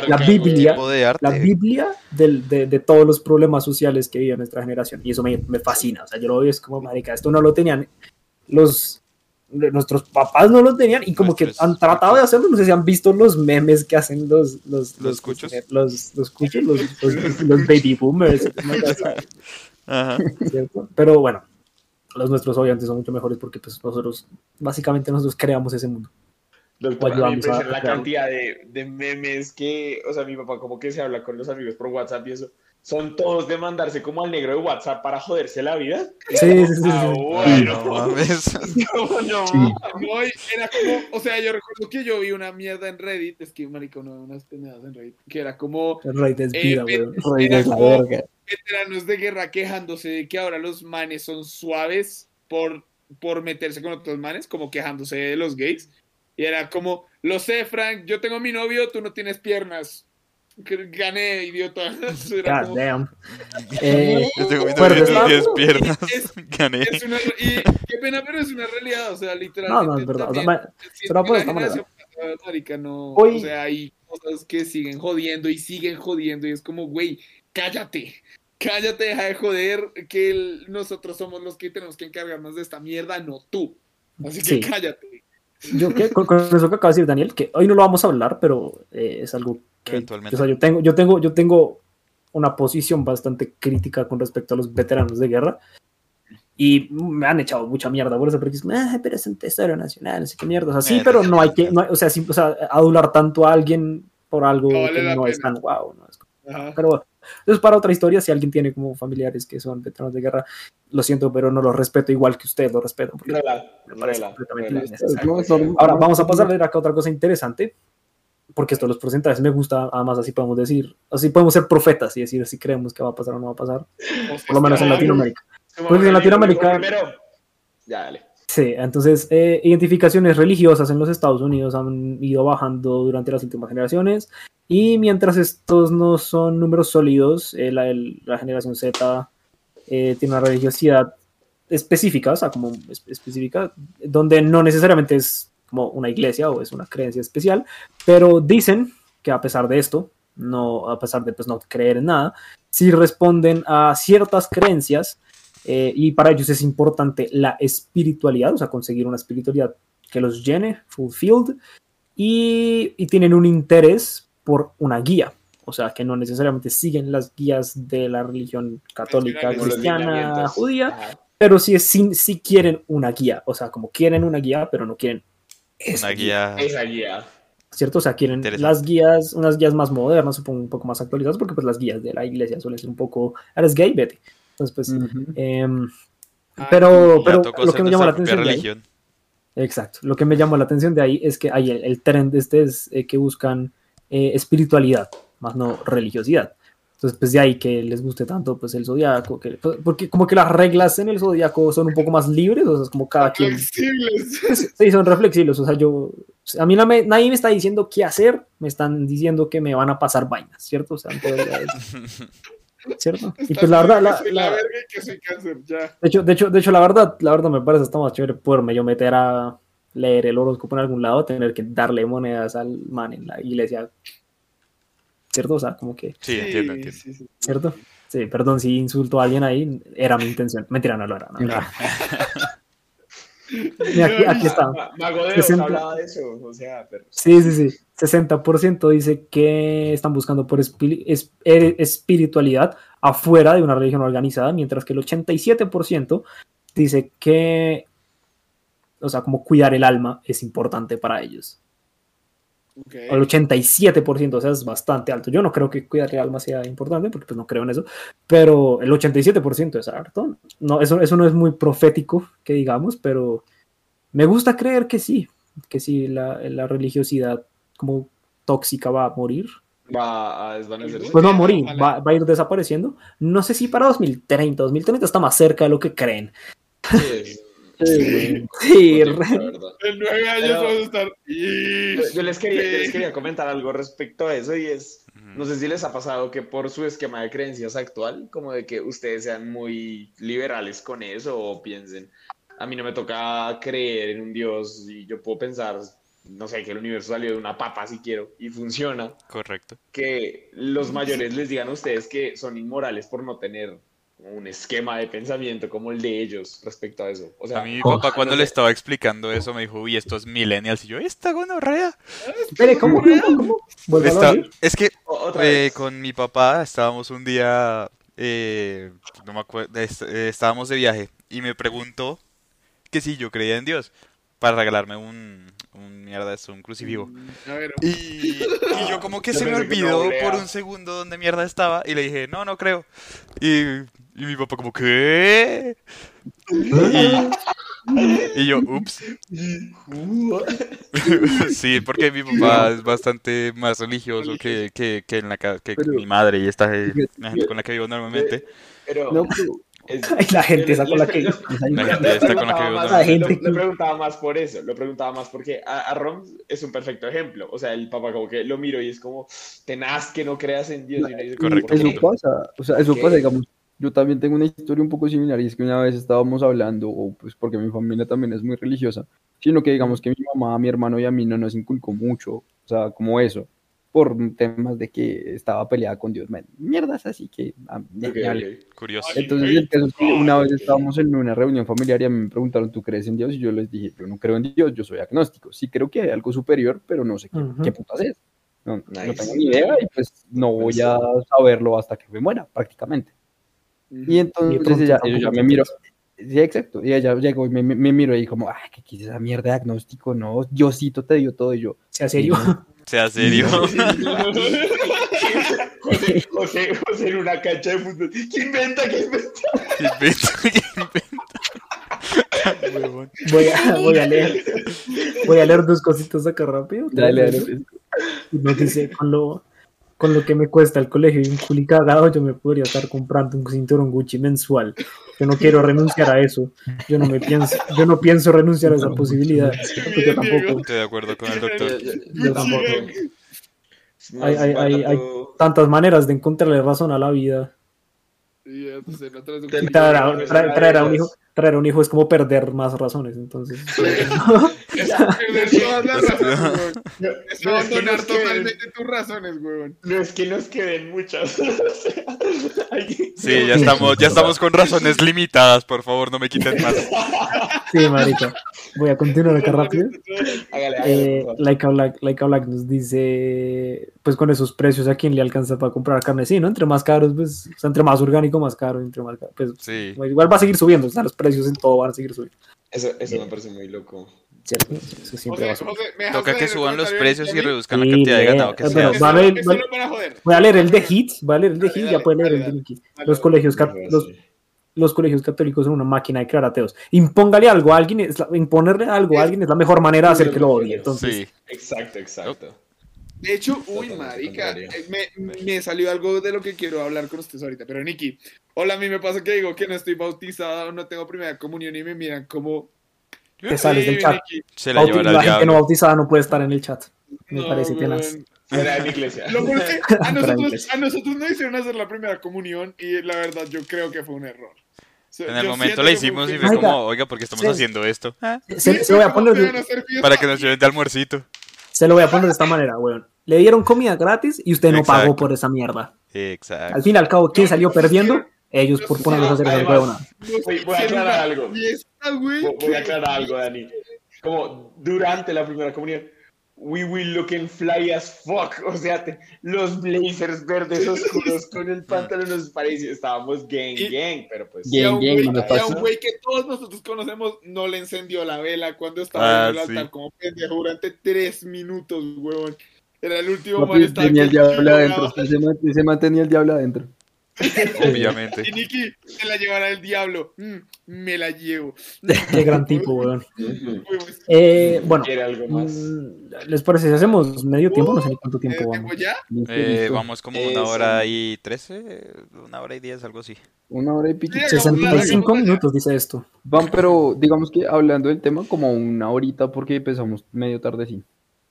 la. Biblia. de arte. la Biblia del- de, de todos los problemas sociales que vive nuestra generación. Y eso me, me fascina. O sea, yo lo veo es como, marica, esto no lo tenían los... Nuestros papás no lo tenían y como que Nuestros han tratado de hacerlo. No sé si han visto los memes que hacen los los Los cuchos. los, los cuchos, los, los- los baby boomers, Ajá. ¿cierto? Pero bueno, los nuestros obviamente son mucho mejores porque pues nosotros básicamente nosotros creamos ese mundo. Doctor, a mí me a- la a cantidad de, de memes que, o sea, mi papá como que se habla con los amigos por WhatsApp y eso, son todos de mandarse como al negro de WhatsApp para joderse la vida. Sí, sí, sí, sí. Ah, Ay, bueno. no mames. No, no. Sí. No, y era como, o sea, yo recuerdo que yo vi una mierda en Reddit, es que marico, no, unas pendejadas en Reddit, que era como rey de Eh, vida, pero- weón. Rey de la como- verga. veteranos de guerra quejándose de que ahora los manes son suaves por, por meterse con otros manes, como quejándose de los gays. Y era como, lo sé, Frank, yo tengo mi novio, tú no tienes piernas. Gané, idiota. God como- damn. Eh, 910 ¿no? piernas. Es- Gané. es una, y qué pena, pero es una realidad, o sea, no, literalmente. no, es verdad. O sea, también- siento pero la marica, no, Hoy- o sea, hay cosas que siguen jodiendo y siguen jodiendo y es como, güey, cállate, cállate, deja de joder, que el- nosotros somos los que tenemos que encargarnos de esta mierda, no tú. Así que Sí. cállate. Yo que con, con eso que acaba de decir Daniel, que hoy no lo vamos a hablar, pero eh, es algo que o sea, yo tengo, yo tengo, yo tengo una posición bastante crítica con respecto a los veteranos de guerra. Y me han echado mucha mierda por eso, porque es, "Ah, pero es un tesoro nacional, no sé qué mierda. O sea, sí, Eh, pero no hay que, no hay- o sea, sí, o sea, adular tanto a alguien por algo No vale que no es pena. tan wow. ¿no? Es. Pero bueno, eso es para otra historia. Si alguien tiene como familiares que son veteranos de guerra, lo siento, pero no los respeto igual que usted lo respeto. porque Rela, me parece rela, completamente rela. Ahora vamos a pasar a ver acá otra cosa interesante, porque esto de los porcentajes me gusta, además así podemos decir, así podemos ser profetas y decir si creemos que va a pasar o no va a pasar, por lo menos en Latinoamérica. Porque en Latinoamérica- primero. Ya, dale. Sí, entonces eh, identificaciones religiosas en los Estados Unidos han ido bajando durante las últimas generaciones y mientras estos no son números sólidos, eh, la, el- la generación Z eh, tiene una religiosidad específica, o sea, como es- específica, donde no necesariamente es como una iglesia o es una creencia especial, pero dicen que a pesar de esto, no a pesar de pues, no creer en nada, sí responden a ciertas creencias eh, y para ellos es importante la espiritualidad, o sea, conseguir una espiritualidad que los llene, fulfilled, y, y tienen un interés por una guía, o sea, que no necesariamente siguen las guías de la religión católica, cristiana, judía, Ajá. pero sí, es- sí, sí quieren una guía, o sea, como quieren una guía, pero no quieren esa Una guía. Esa guía. ¿cierto? O sea, quieren las guías, unas guías más modernas, supongo un poco más actualizadas, porque pues las guías de la iglesia suelen ser un poco, eres gay, vete. Entonces, pues, em, Ah, pero, Ya pero tocó lo que me llamó la atención de ahí, exacto, lo que me llamó la atención de ahí es que hay el, el trend este es eh, que buscan eh, espiritualidad, más no religiosidad. Entonces, pues de ahí que les guste tanto pues el zodiaco, que, pues, porque como que las reglas en el zodiaco son un poco más libres, o sea, es como cada quien Flexibles. Sí, son reflexivos. O sea, yo. A mí no me- nadie me está diciendo qué hacer, me están diciendo que me van a pasar vainas, ¿cierto? O sea, entonces, ¿cierto? Y pues la verdad, la- Soy la la- verga y que soy cáncer, ya. de, hecho, de, hecho, de hecho, la verdad, la verdad me parece hasta más chévere poderme yo meter a leer el horóscopo en algún lado, tener que darle monedas al man en la iglesia, ¿cierto? O sea, como que, Sí, entiendo, entiendo. sí, sí. ¿cierto? Sí, perdón si insulto a alguien ahí, era mi intención. Mentira, no lo era. no, no. Mira, aquí, aquí está. Ma- Mago de Oz 60. hablaba de eso. O sea, pero. Sí, sí, sí. 60% dice que están buscando por eh, espiritualidad afuera de una religión organizada, mientras que el 87% dice que, o sea, como cuidar el alma es importante para ellos. El 87%, o sea, es bastante alto. Yo no creo que cuidar el alma sea importante, porque pues no creo en eso, pero el 87% es harto. No, eso, eso no es muy profético, que digamos, pero me gusta creer que sí, que sí, la, la religiosidad como tóxica va a morir. Va a desvanecerse. Pues no va a morir, va, va a ir desapareciendo. No sé si para 2030, 2030 está más cerca de lo que creen. Sí, Sí, Sí. En nueve años Pero- vamos a estar. Yo, yo les quería, yo les quería comentar algo respecto a eso y es, no sé si les ha pasado que por su esquema de creencias actual, como de que ustedes sean muy liberales con eso o piensen, a mí no me toca creer en un Dios y yo puedo pensar, no sé, que el universo salió de una papa si quiero y funciona, Correcto. que los mayores les digan a ustedes que son inmorales por no tener un esquema de pensamiento como el de ellos respecto a eso. O sea, A mí mi papá cuando no le sé. estaba explicando eso me dijo, uy, estos millennials. Y yo, esta gonorrea. Espere, ¿cómo? Es que eh, vez. con mi papá estábamos un día, eh, no me acuerdo, est- eh, estábamos de viaje y me preguntó que si yo creía en Dios para regalarme un, un mierda, esto, un crucifijo. Ver, Y, y yo como que Yo se me que olvidó por un segundo dónde mierda estaba y le dije, no, no creo. Y, y mi papá como, ¿qué? Y, y yo, ups. Sí, porque mi papá es bastante más religioso que, que, que, en la, que Pero- mi madre y esta la gente con la que vivo normalmente. Pero no, pero es- la gente esa con la que... les- La gente Le está con la que lo- preguntaba más por eso, lo preguntaba más porque a, a Ron es un perfecto ejemplo. O sea, el papá como que lo miro y es como, tenaz que no creas en Dios. Y uno dice, Correcto. Eso pasa, o sea, eso ¿Qué? pasa, digamos, yo también tengo una historia un poco similar y es que una vez estábamos hablando, o pues porque mi familia también es muy religiosa, sino que digamos que mi mamá, mi hermano y a mí no nos inculcó mucho, o sea, como eso, por temas de que estaba peleada con Dios, man, mierdas así que... ah, me- Ok, me vale. ok. Curioso. Entonces el caso es que una vez estábamos en una reunión familiar y a mí me preguntaron, ¿tú crees en Dios? Y yo les dije, yo no creo en Dios, yo soy agnóstico, sí creo que hay algo superior, pero no sé qué, Ujú. qué putas es. No, no Nice. tengo ni idea y pues no voy a saberlo hasta que me muera, prácticamente. Y entonces pronto ella, te me miró, sí, exacto, y ella llegó y me, me, me miró y como, ay, ¿qué quieres esa mierda de agnóstico? No, Diosito te dio todo y yo. Sea serio. Sea serio. José, José en una cancha de fútbol. ¿Qué inventa? ¿Qué inventa? ¿Qué inventa? ¿Qué inventa? Huevón. Voy a, voy a leer. Voy a leer dos cositas acá rápido. Dale, dale. Nos dice, con lo, con lo que me cuesta el colegio y un culi cagado, yo me podría estar comprando un cinturón Gucci mensual. Yo no quiero renunciar a eso. Yo no me pienso, yo no pienso renunciar a esa posibilidad. Porque yo tampoco. Estoy de acuerdo con el doctor. Yo tampoco. Hay, hay, hay, hay tantas maneras de encontrarle razón a la vida. Traer, a, traer- traer a un hijo, traer a un hijo es como perder más razones. Entonces, abandonar nos queden- totalmente tus razones, weón. No es que nos queden muchas. O sea, hay- Sí, ya estamos, ya estamos con razones limitadas, por favor, no me quiten más. sí, marica. Voy a continuar acá rápido. Hágale, hágale, Eh, favor. Laika Black, Laika Black nos dice, pues con esos precios, ¿a quién le alcanza para comprar carne? Sí, ¿no? Entre más caros, pues, o sea, entre más orgánico, más caro, entre más caro. Pues, Sí. igual va a seguir subiendo, o sea, los precios en todo van a seguir subiendo. Eso, eso me parece muy loco. ¿Cierto? Eso siempre va a José, subir. José, ¿me dejas Toca que suban los precios y reduzcan la cantidad de ganado que pero va a leer- va-. Voy a leer el de Hit, voy a leer el de Dale, Hit, dale, ya puede leer dale, el de Los dale. colegios, los, los colegios católicos son una máquina de crear ateos. Impóngale algo a alguien, es la- imponerle algo a alguien es la mejor manera de hacer que lo odie. Entonces, Sí. Exacto, exacto. De hecho, uy, marica, eh, me, me salió algo de lo que quiero hablar con ustedes ahorita. Pero, Nicky, hola, a mí me pasa que digo que no estoy bautizado, no tengo primera comunión y me miran como... Te sales del "Ey, chat. Nicky". Se la bauti- la gente no bautizada no puede estar en el chat. Me No, parece tenaz. de mi iglesia. Lo peor es que a nosotros, a nosotros nos hicieron hacer la primera comunión y la verdad yo creo que fue un error. O sea, En el yo momento la hicimos y fue como, oiga, ¿por qué estamos Sí. haciendo esto? Ah, Se, Sí, se lo voy a ¿cómo poner? Para que nos lleven de almuercito. Se lo voy a poner de esta manera, weón. Le dieron comida gratis y usted no Exacto. pagó por esa mierda. Exacto. Al fin y al cabo, ¿quién salió perdiendo? Ellos por ponerlos a hacer huevonas. Nos Voy- voy a aclarar algo. Voy a aclarar algo, Dani. Como durante la primera comunión, we will looking fly as fuck. O sea, te- los blazers verdes oscuros con el pantalón nos parecía. Estábamos gang, Y- gang, pero pues. Y a un Gang, güey- gang, y a un güey que todos nosotros conocemos no le encendió la vela cuando estaba Ah, en el sí. altar como pendejo durante tres minutos, huevón. Era el último Papi, man estaba tenía el que diablo lloraba. adentro. Ese man, ese man tenía el diablo adentro. Obviamente. Y Nicky, se la llevará el diablo. Mm, me la llevo. Qué gran tipo, weón. Eh, bueno, ¿Quiere algo más? mm, ¿les parece si hacemos medio tiempo? No sé ni cuánto ¿eh, tiempo ¿tiempo vamos. ya? Eh, vamos como una hora y trece, una hora y diez, algo así. Una hora y pico. Sí, hagamos- 65 hagamos- minutos, dice esto. Van, pero digamos que hablando del tema, como una horita porque empezamos medio tardecito.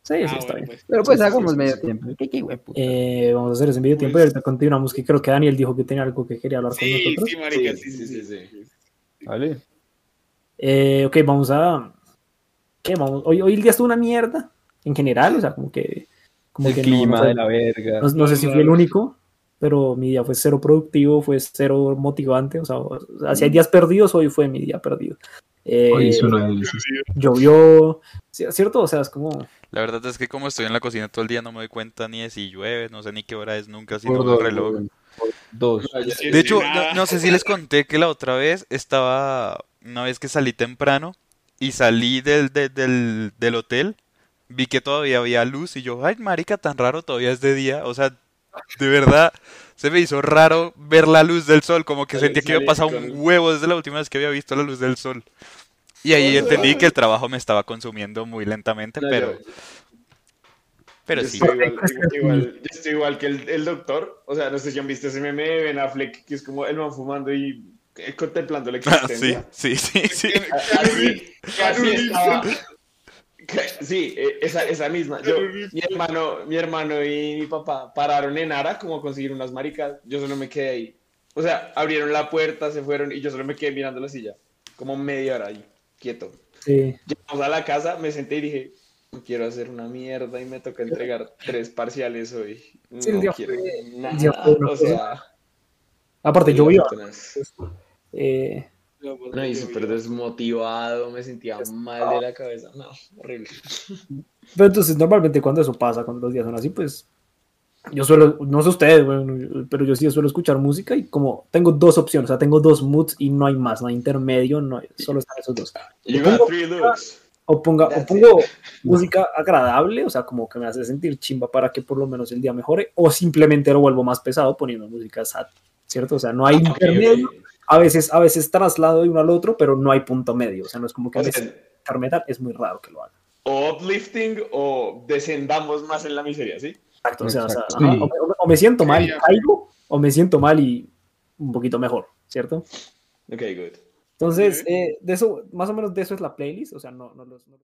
Sí, sí, Ah, está bueno, bien. pues. Pero pues Sí, hagamos sí, medio sí. tiempo. ¿Qué, qué hueputa? Eh, vamos a hacer ese medio tiempo y ahorita continuamos, que creo que Daniel dijo que tenía algo que quería hablar con nosotros. sí, marica, Sí, sí, sí, sí, sí. sí, Vale. Eh, ok, vamos a... ¿Qué? Vamos? Hoy, hoy el día estuvo una mierda, en general, o sea, como que... Como El que no- clima no, fue- de la verga. no- no sé si fui el único, pero mi día fue cero productivo, fue cero motivante, o sea, o sea, si hay días perdidos, hoy fue mi día perdido. Eh, Hoy uno de esos. llovió, ¿sí- ¿cierto? O sea, es como... La verdad es que como estoy en la cocina todo el día no me doy cuenta ni de si llueve, no sé ni qué hora es nunca, si dos, el reloj. Por Dos. De hecho, no, no sé si les conté que la otra vez estaba, una vez que salí temprano y salí del, de- del, del hotel, vi que todavía había luz y yo, ay, marica, tan raro, todavía es de día. O sea, de verdad, se me hizo raro ver la luz del sol, como que sentía que había pasado un huevo desde la última vez que había visto la luz del sol. Y ahí entendí que el trabajo me estaba consumiendo muy lentamente, No, pero, yo- pero yo sí. Estoy igual, igual- igual- yo estoy igual que el, el doctor. O sea, no sé si han visto ese meme de Ben Affleck, que es como el man fumando y eh, contemplando la Ah, sí, existencia. sí, sí, sí. Así, así estaba. Que- Sí, eh, esa, esa misma. Yo, mi hermano, mi hermano y mi papá pararon en Ara como a conseguir unas maricas. Yo solo me quedé ahí. O sea, abrieron la puerta, se fueron y yo solo me quedé mirando la silla. Como media hora ahí, quieto. Sí. Llegamos a la casa, me senté y dije, no quiero hacer una mierda y me toca entregar tres parciales hoy. No Sí, quiero fue- nada. fue una o sea, Aparte, llovió. Eh, No, y súper desmotivado, me sentía mal de la cabeza. No, horrible. Pero entonces, normalmente cuando eso pasa, cuando los días son así, pues yo suelo, no sé ustedes, bueno, pero yo sí suelo escuchar música y como tengo dos opciones, o sea, tengo dos moods y no hay más, no hay intermedio, no hay, solo están esos dos. You got three looks. O, ponga, o pongo música agradable, o sea, como que me hace sentir chimba para que por lo menos el día mejore, o simplemente lo vuelvo más pesado poniendo música sad, ¿cierto? O sea, no hay intermedio. A veces, a veces traslado de uno al otro, pero no hay punto medio. O sea, no es como que O sienta metal, es muy raro que lo haga. o uplifting o descendamos más en la miseria, ¿sí? Exacto, o sea, o, sea, Exacto. ajá, Sí. o me- o siento mal y caigo, o me siento mal y un poquito mejor, ¿cierto? Ok, good. Entonces, eh, de eso, más o menos de eso es la playlist, o sea, no, no los... no-